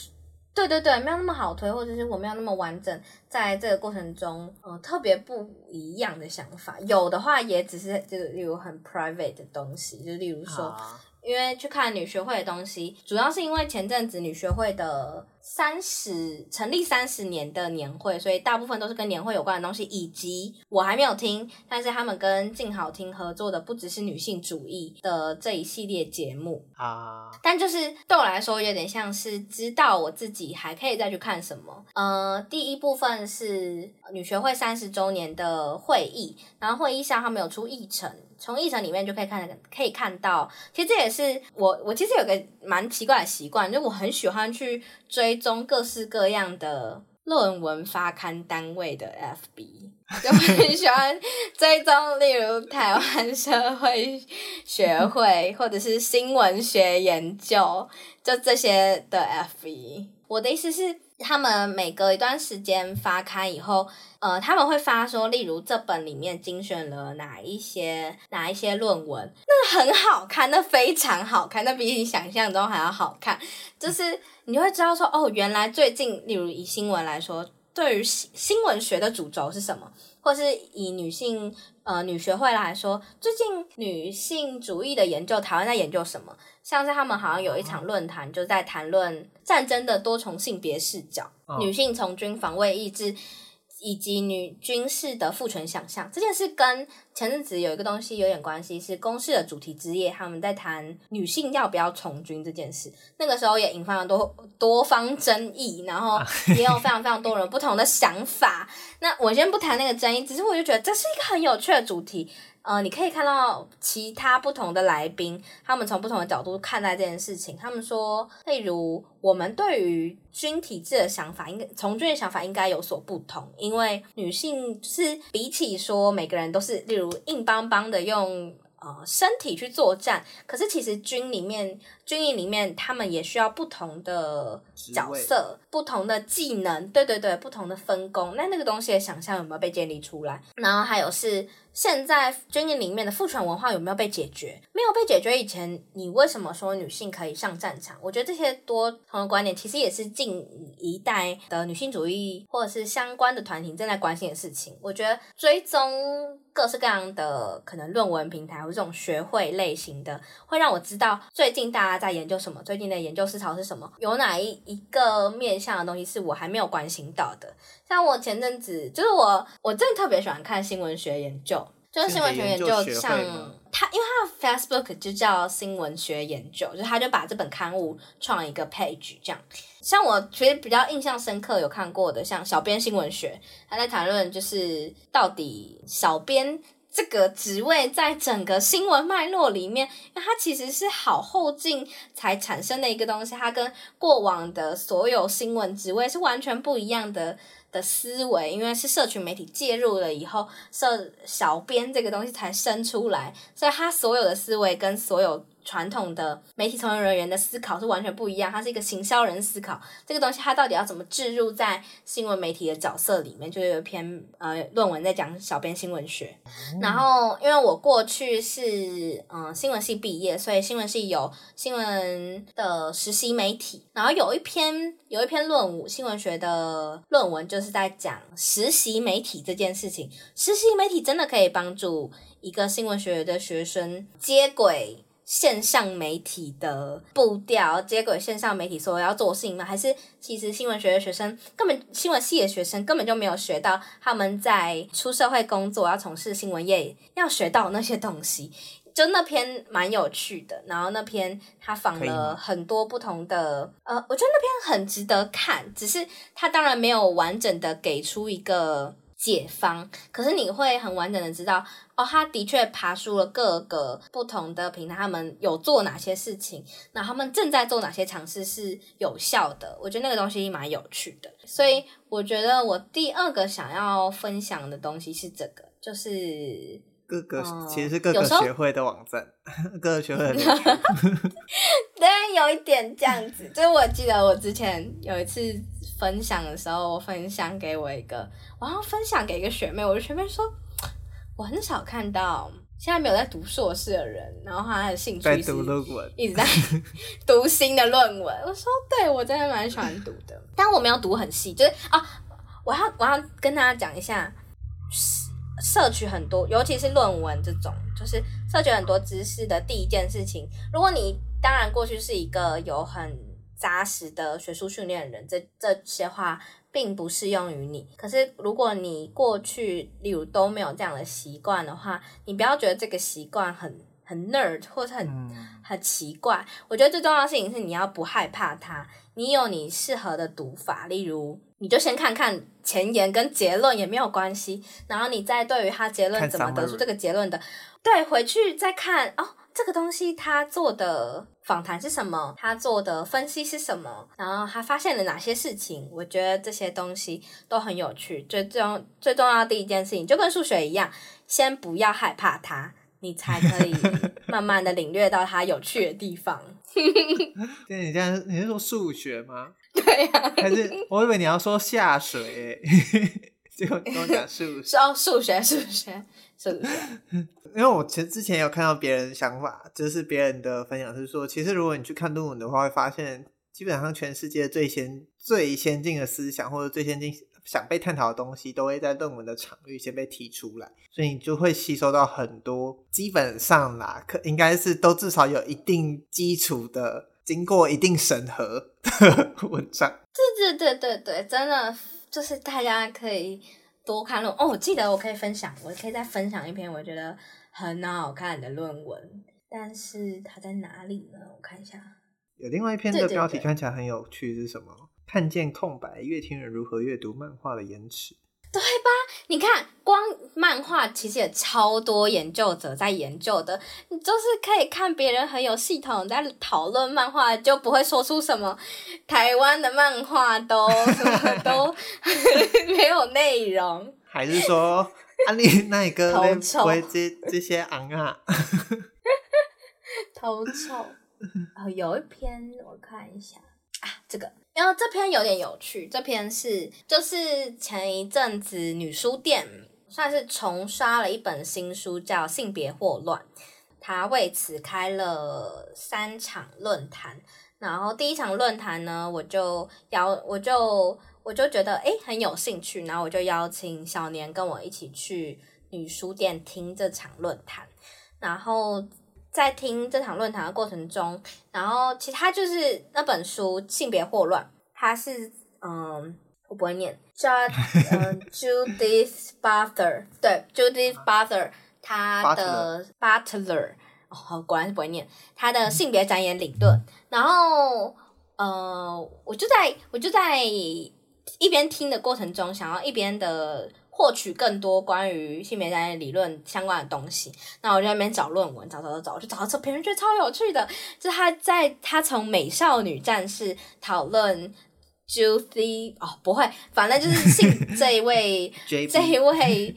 对对对，没有那么好推，或者是我没有那么完整，在这个过程中，呃，特别不一样的想法，有的话也只是就是例如很 private 的东西，就例如说。因为去看女学会的东西，主要是因为前阵子女学会的三十成立三十年的年会，所以大部分都是跟年会有关的东西。以及我还没有听，但是他们跟静好听合作的不只是女性主义的这一系列节目啊。但就是对我来说，有点像是知道我自己还可以再去看什么。呃，第一部分是女学会三十周年的会议，然后会议上他们有出议程。从议程里面就可以看，可以看到，其实这也是我，我其实有个蛮奇怪的习惯，就我很喜欢去追踪各式各样的论文发刊单位的 FB，(laughs) 就很喜欢追踪，例如台湾社会学会或者是新闻学研究，就这些的 FB。我的意思是。他们每隔一段时间发刊以后，呃，他们会发说，例如这本里面精选了哪一些哪一些论文，那很好看，那非常好看，那比你想象中还要好看。就是你会知道说，哦，原来最近，例如以新闻来说，对于新新闻学的主轴是什么，或是以女性呃女学会来说，最近女性主义的研究，台湾在研究什么？像是他们好像有一场论坛，就在谈论战争的多重性别视角、哦、女性从军防卫意志以及女军事的父权想象。这件事跟前阵子有一个东西有点关系，是公视的主题之夜，他们在谈女性要不要从军这件事。那个时候也引发了多多方争议，然后也有非常非常多人不同的想法。那我先不谈那个争议，只是我就觉得这是一个很有趣的主题。呃，你可以看到其他不同的来宾，他们从不同的角度看待这件事情。他们说，例如我们对于军体制的想法，应该从军的想法应该有所不同，因为女性是比起说每个人都是，例如硬邦邦的用。呃，身体去作战，可是其实军里面、军营里面，他们也需要不同的角色、不同的技能，对对对，不同的分工。那那个东西的想象有没有被建立出来？然后还有是现在军营里面的父权文化有没有被解决？没有被解决以前，你为什么说女性可以上战场？我觉得这些多重的观点，其实也是近一代的女性主义或者是相关的团体正在关心的事情。我觉得追踪。各式各样的可能论文平台或这种学会类型的，会让我知道最近大家在研究什么，最近的研究思潮是什么，有哪一一个面向的东西是我还没有关心到的。像我前阵子，就是我我真的特别喜欢看新闻学研究，就是新闻学研究像他，因为他的 Facebook 就叫新闻学研究，就是他就把这本刊物创一个 page 这样。像我其实比较印象深刻有看过的，像小编新闻学，他在谈论就是到底小编这个职位在整个新闻脉络里面，因为它其实是好后劲才产生的一个东西，它跟过往的所有新闻职位是完全不一样的的思维，因为是社群媒体介入了以后，社小编这个东西才生出来，所以他所有的思维跟所有。传统的媒体从业人员的思考是完全不一样，它是一个行销人思考这个东西，它到底要怎么置入在新闻媒体的角色里面？就有一篇呃论文在讲小编新闻学。嗯、然后因为我过去是嗯、呃、新闻系毕业，所以新闻系有新闻的实习媒体。然后有一篇有一篇论文，新闻学的论文就是在讲实习媒体这件事情。实习媒体真的可以帮助一个新闻学的学生接轨。线上媒体的步调，接轨线上媒体所要做的事情吗？还是其实新闻学的学生根本新闻系的学生根本就没有学到他们在出社会工作要从事新闻业要学到那些东西？就那篇蛮有趣的，然后那篇他访了很多不同的，呃，我觉得那篇很值得看，只是他当然没有完整的给出一个。解方，可是你会很完整的知道，哦，他的确爬出了各个不同的平台，他们有做哪些事情，那他们正在做哪些尝试是有效的，我觉得那个东西蛮有趣的，所以我觉得我第二个想要分享的东西是这个，就是各个、呃、其实是各个学会的网站，(laughs) 各个学会的 (laughs) 对，有一点这样子，就是我记得我之前有一次。分享的时候，我分享给我一个，我要分享给一个学妹，我的学妹说，我很少看到现在没有在读硕士的人，然后他的兴趣读论文一直在 (laughs) 读新的论文。我说，对，我真的蛮喜欢读的，(laughs) 但我没有读很细，就是啊，我要我要跟大家讲一下，摄取很多，尤其是论文这种，就是摄取很多知识的第一件事情。如果你当然过去是一个有很扎实的学术训练的人，这这些话并不适用于你。可是，如果你过去例如都没有这样的习惯的话，你不要觉得这个习惯很很 nerd 或者很、嗯、很奇怪。我觉得最重要的事情是你要不害怕它，你有你适合的读法。例如，你就先看看前言跟结论也没有关系，然后你再对于他结论怎么得出这个结论的，对，回去再看哦。这个东西他做的访谈是什么？他做的分析是什么？然后他发现了哪些事情？我觉得这些东西都很有趣。最重最重要的第一件事情，就跟数学一样，先不要害怕它，你才可以 (laughs) 慢慢的领略到它有趣的地方。(laughs) 对，你这样你是说数学吗？(laughs) 对呀、啊。还是我以为你要说下水，结果跟我讲数学。说数学，数学。是不是？(laughs) 因为我其实之前有看到别人的想法，就是别人的分享是说，其实如果你去看论文的话，会发现基本上全世界最先最先进的思想或者最先进想被探讨的东西，都会在论文的场域先被提出来，所以你就会吸收到很多基本上啦，可应该是都至少有一定基础的，经过一定审核的文章。对对对对对，真的就是大家可以。多看论哦，我记得我可以分享，我可以再分享一篇我觉得很好看的论文，但是它在哪里呢？我看一下，有另外一篇的标题看起来很有趣，是什么？看见空白，阅听人如何阅读漫画的延迟。对吧？你看，光漫画其实也超多研究者在研究的。你就是可以看别人很有系统在讨论漫画，就不会说出什么台湾的漫画都什么都 (laughs) 没有内容。还是说，啊你 (laughs) 那一个不会这这些昂啊？(laughs) 头臭。哦，有一篇我看一下啊，这个。然后这篇有点有趣，这篇是就是前一阵子女书店算是重刷了一本新书，叫《性别霍乱》，他为此开了三场论坛。然后第一场论坛呢，我就邀我就我就觉得诶很有兴趣，然后我就邀请小年跟我一起去女书店听这场论坛，然后。在听这场论坛的过程中，然后其他就是那本书《性别霍乱》，它是嗯，我不会念，叫嗯 (laughs) Judith Butler，对 Judith Butler，他的 Butler，哦，果然是不会念，他的性别展演理论。然后呃，我就在我就在一边听的过程中，想要一边的。获取更多关于性别专业理论相关的东西。那我就在那边找论文，找找找找，就找到这篇，觉得超有趣的。就是他在他从美少女战士讨论 Juicy 哦，不会，反正就是性 (laughs) 这一位 (laughs) 这一位，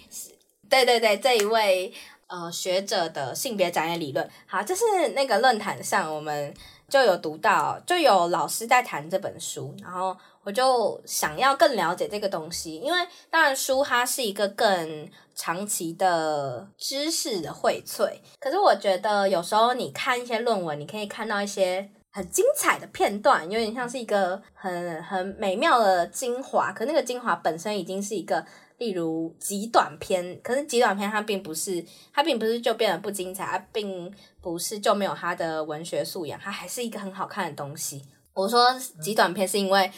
对对对，这一位呃学者的性别展演理论。好，就是那个论坛上我们。就有读到，就有老师在谈这本书，然后我就想要更了解这个东西，因为当然书它是一个更长期的知识的荟萃，可是我觉得有时候你看一些论文，你可以看到一些很精彩的片段，有点像是一个很很美妙的精华，可那个精华本身已经是一个。例如极短篇，可是极短篇它并不是，它并不是就变得不精彩，它并不是就没有它的文学素养，它还是一个很好看的东西。我说极短篇是因为，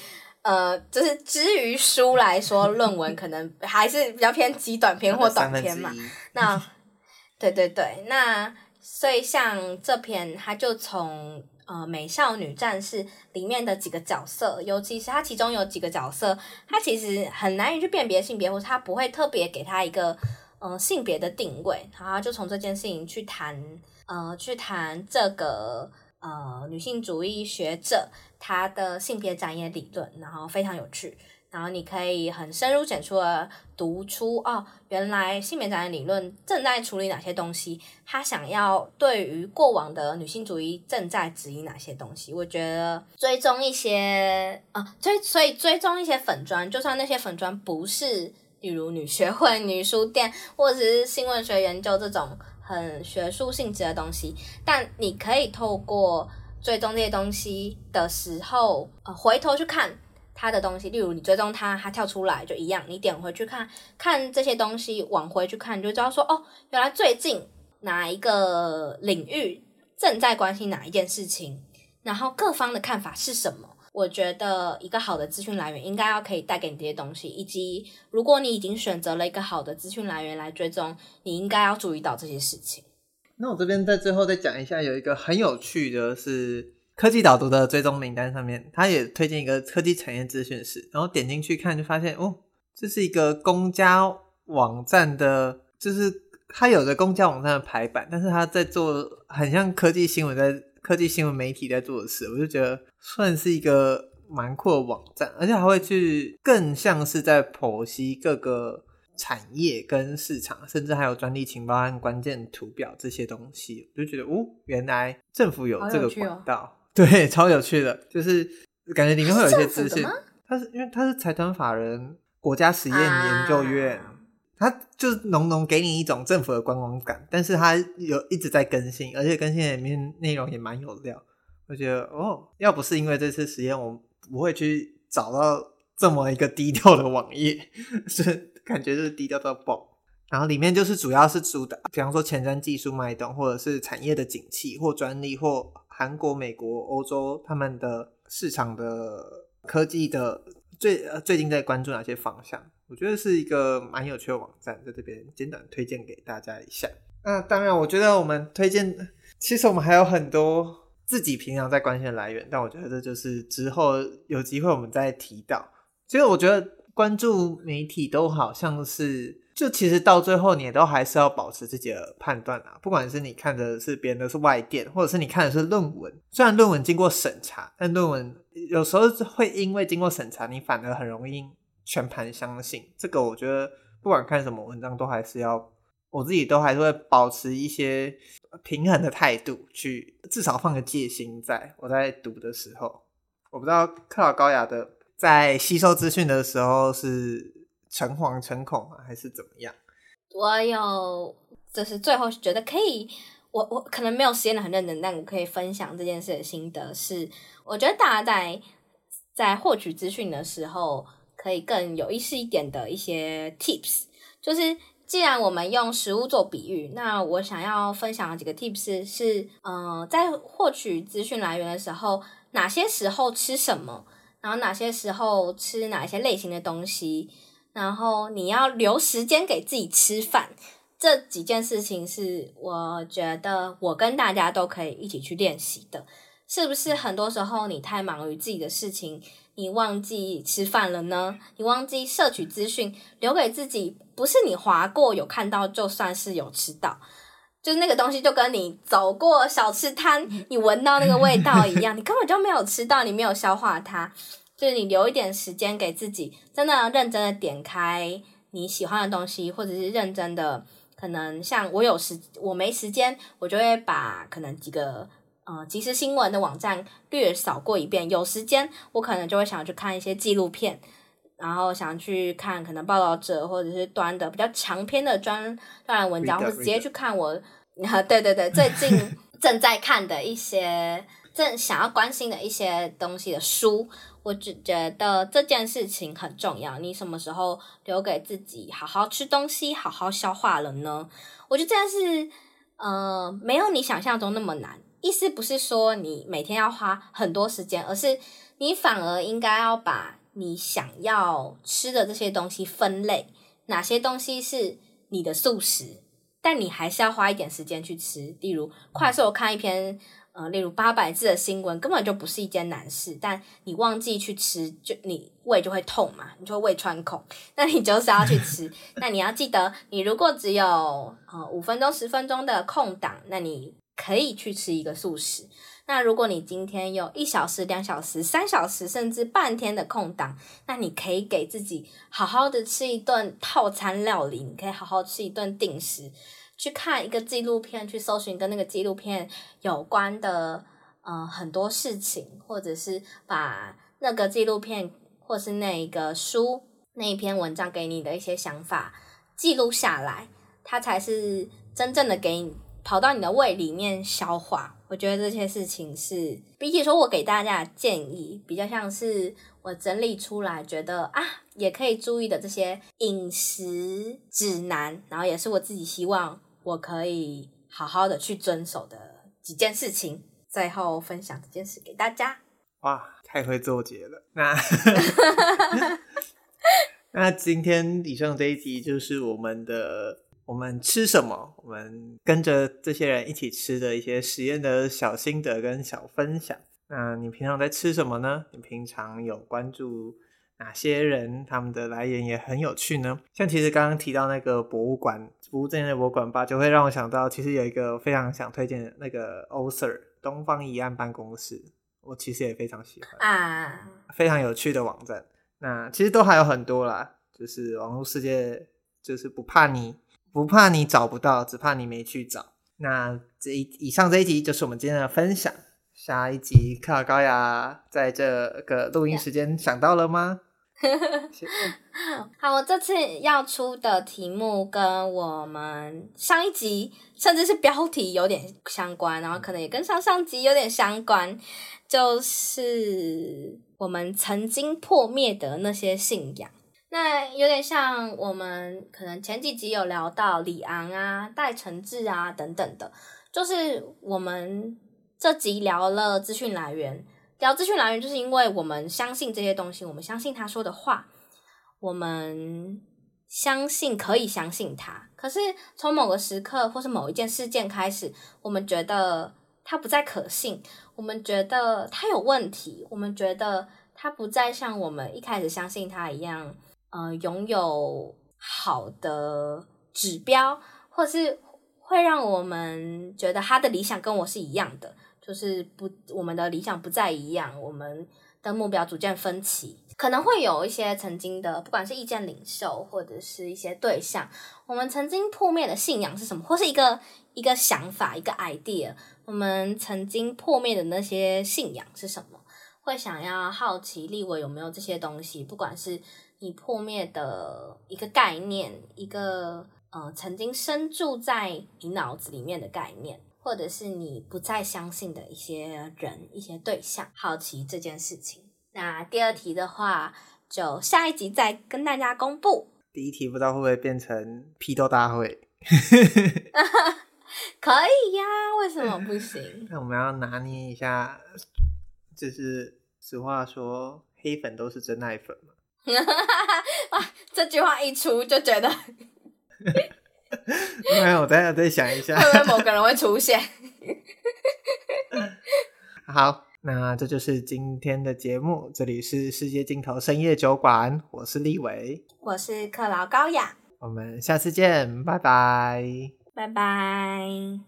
呃，就是至于书来说，论文可能还是比较偏极短篇或短篇嘛。那，对对对，那所以像这篇，它就从。呃，美少女战士里面的几个角色，尤其是它其中有几个角色，它其实很难以去辨别性别，或者它不会特别给它一个呃性别的定位。然后就从这件事情去谈，呃，去谈这个呃女性主义学者她的性别展演理论，然后非常有趣。然后你可以很深入浅出的读出哦，原来性别展演理论正在处理哪些东西，他想要对于过往的女性主义正在质疑哪些东西。我觉得追踪一些啊，追所以追踪一些粉专，就算那些粉专不是，比如女学会、女书店或者是新闻学研究这种很学术性质的东西，但你可以透过追踪这些东西的时候，呃，回头去看。他的东西，例如你追踪他，他跳出来就一样。你点回去看看这些东西，往回去看，你就知道说哦，原来最近哪一个领域正在关心哪一件事情，然后各方的看法是什么。我觉得一个好的资讯来源应该要可以带给你这些东西，以及如果你已经选择了一个好的资讯来源来追踪，你应该要注意到这些事情。那我这边在最后再讲一下，有一个很有趣的是。科技导读的追踪名单上面，他也推荐一个科技产业资讯室，然后点进去看，就发现哦，这是一个公家网站的，就是他有着公家网站的排版，但是他在做很像科技新闻，在科技新闻媒体在做的事，我就觉得算是一个蛮酷的网站，而且还会去更像是在剖析各个产业跟市场，甚至还有专利情报和关键图表这些东西，我就觉得哦，原来政府有这个管道。(laughs) 对，超有趣的，就是感觉里面会有一些资讯。它是因为它是财团法人国家实验研究院，啊、它就是浓浓给你一种政府的观光感，但是它有一直在更新，而且更新里面内容也蛮有料。我觉得哦，要不是因为这次实验，我不会去找到这么一个低调的网页，是感觉就是低调到爆。(laughs) 然后里面就是主要是主打，比方说前瞻技术脉动，或者是产业的景气，或专利，或。韩国、美国、欧洲，他们的市场的科技的最呃最近在关注哪些方向？我觉得是一个蛮有趣的网站，在这边简短推荐给大家一下。那当然，我觉得我们推荐，其实我们还有很多自己平常在关心的来源，但我觉得这就是之后有机会我们再提到。其实我觉得关注媒体都好像是。就其实到最后，你也都还是要保持自己的判断啊。不管是你看的是别人的是外电，或者是你看的是论文，虽然论文经过审查，但论文有时候会因为经过审查，你反而很容易全盘相信。这个我觉得不管看什么文章，都还是要我自己都还是会保持一些平衡的态度，去至少放个戒心在我在读的时候。我不知道克劳高雅的在吸收资讯的时候是。诚惶诚恐啊，还是怎么样？我有，就是最后觉得可以，我我可能没有实验的很认真，但我可以分享这件事的心得是，我觉得大家在在获取资讯的时候，可以更有意思一点的一些 tips。就是既然我们用食物做比喻，那我想要分享的几个 tips 是，嗯、在获取资讯来源的时候，哪些时候吃什么，然后哪些时候吃哪一些类型的东西。然后你要留时间给自己吃饭，这几件事情是我觉得我跟大家都可以一起去练习的。是不是很多时候你太忙于自己的事情，你忘记吃饭了呢？你忘记摄取资讯，留给自己，不是你划过有看到，就算是有吃到，就是那个东西就跟你走过小吃摊，你闻到那个味道一样，你根本就没有吃到，你没有消化它，就是你留一点时间给自己，真的认真的点开你喜欢的东西，或者是认真的，可能像我有时我没时间，我就会把可能几个。呃，即时新闻的网站略扫过一遍，有时间我可能就会想去看一些纪录片，然后想去看可能报道者或者是端的比较长篇的专专栏文章，或者直接去看我，(laughs) 对对对，最近 (laughs) 正在看的一些正想要关心的一些东西的书，我只觉得这件事情很重要。你什么时候留给自己好好吃东西、好好消化了呢？我觉得这件事，呃，没有你想象中那么难。意思不是说你每天要花很多时间，而是你反而应该要把你想要吃的这些东西分类，哪些东西是你的素食，但你还是要花一点时间去吃。例如，快速看一篇，呃，例如八百字的新闻，根本就不是一件难事，但你忘记去吃，就你胃就会痛嘛，你就会胃穿孔，(laughs) 那你就是要去吃。那你要记得，你如果只有呃五分钟、十分钟的空档，那你。可以去吃一个素食。那如果你今天有一小时、两小时、三小时，甚至半天的空档，那你可以给自己好好的吃一顿套餐料理。你可以好好吃一顿定时，去看一个纪录片，去搜寻跟那个纪录片有关的呃很多事情，或者是把那个纪录片或是那一个书那一篇文章给你的一些想法记录下来，它才是真正的给你。跑到你的胃里面消化，我觉得这些事情是比起说我给大家的建议，比较像是我整理出来觉得啊，也可以注意的这些饮食指南，然后也是我自己希望我可以好好的去遵守的几件事情，最后分享这件事给大家。哇，太会做结了！那 (laughs) 那今天以上这一集就是我们的。我们吃什么？我们跟着这些人一起吃的一些实验的小心得跟小分享。那你平常在吃什么呢？你平常有关注哪些人？他们的来源也很有趣呢？像其实刚刚提到那个博物馆，不务正业的博物馆吧，就会让我想到，其实有一个非常想推荐的那个 OSIR 东方疑案办公室，我其实也非常喜欢啊，非常有趣的网站。那其实都还有很多啦，就是网络世界就是不怕你。不怕你找不到，只怕你没去找。那这一以上这一集就是我们今天的分享。下一集克劳高雅在这个录音时间想到了吗？(laughs) 好，我这次要出的题目跟我们上一集甚至是标题有点相关，然后可能也跟上上集有点相关，就是我们曾经破灭的那些信仰。那有点像我们可能前几集有聊到李昂啊、戴承志啊等等的，就是我们这集聊了资讯来源，聊资讯来源，就是因为我们相信这些东西，我们相信他说的话，我们相信可以相信他。可是从某个时刻或是某一件事件开始，我们觉得他不再可信，我们觉得他有问题，我们觉得他不再像我们一开始相信他一样。呃，拥有好的指标，或是会让我们觉得他的理想跟我是一样的，就是不，我们的理想不再一样，我们的目标逐渐分歧，可能会有一些曾经的，不管是意见领袖或者是一些对象，我们曾经破灭的信仰是什么，或是一个一个想法，一个 idea，我们曾经破灭的那些信仰是什么？会想要好奇立委有没有这些东西，不管是。你破灭的一个概念，一个呃曾经深住在你脑子里面的概念，或者是你不再相信的一些人、一些对象，好奇这件事情。那第二题的话，就下一集再跟大家公布。第一题不知道会不会变成批斗大会？(laughs) (laughs) 可以呀，为什么不行？(laughs) 那我们要拿捏一下，就是实话说，黑粉都是真爱粉嘛。(laughs) 哇！这句话一出就觉得，没有，我再再想一下，(laughs) 会不会某个人会出现？(laughs) 好，那这就是今天的节目，这里是世界尽头深夜酒馆，我是立伟，我是克劳高雅，我们下次见，拜拜，拜拜。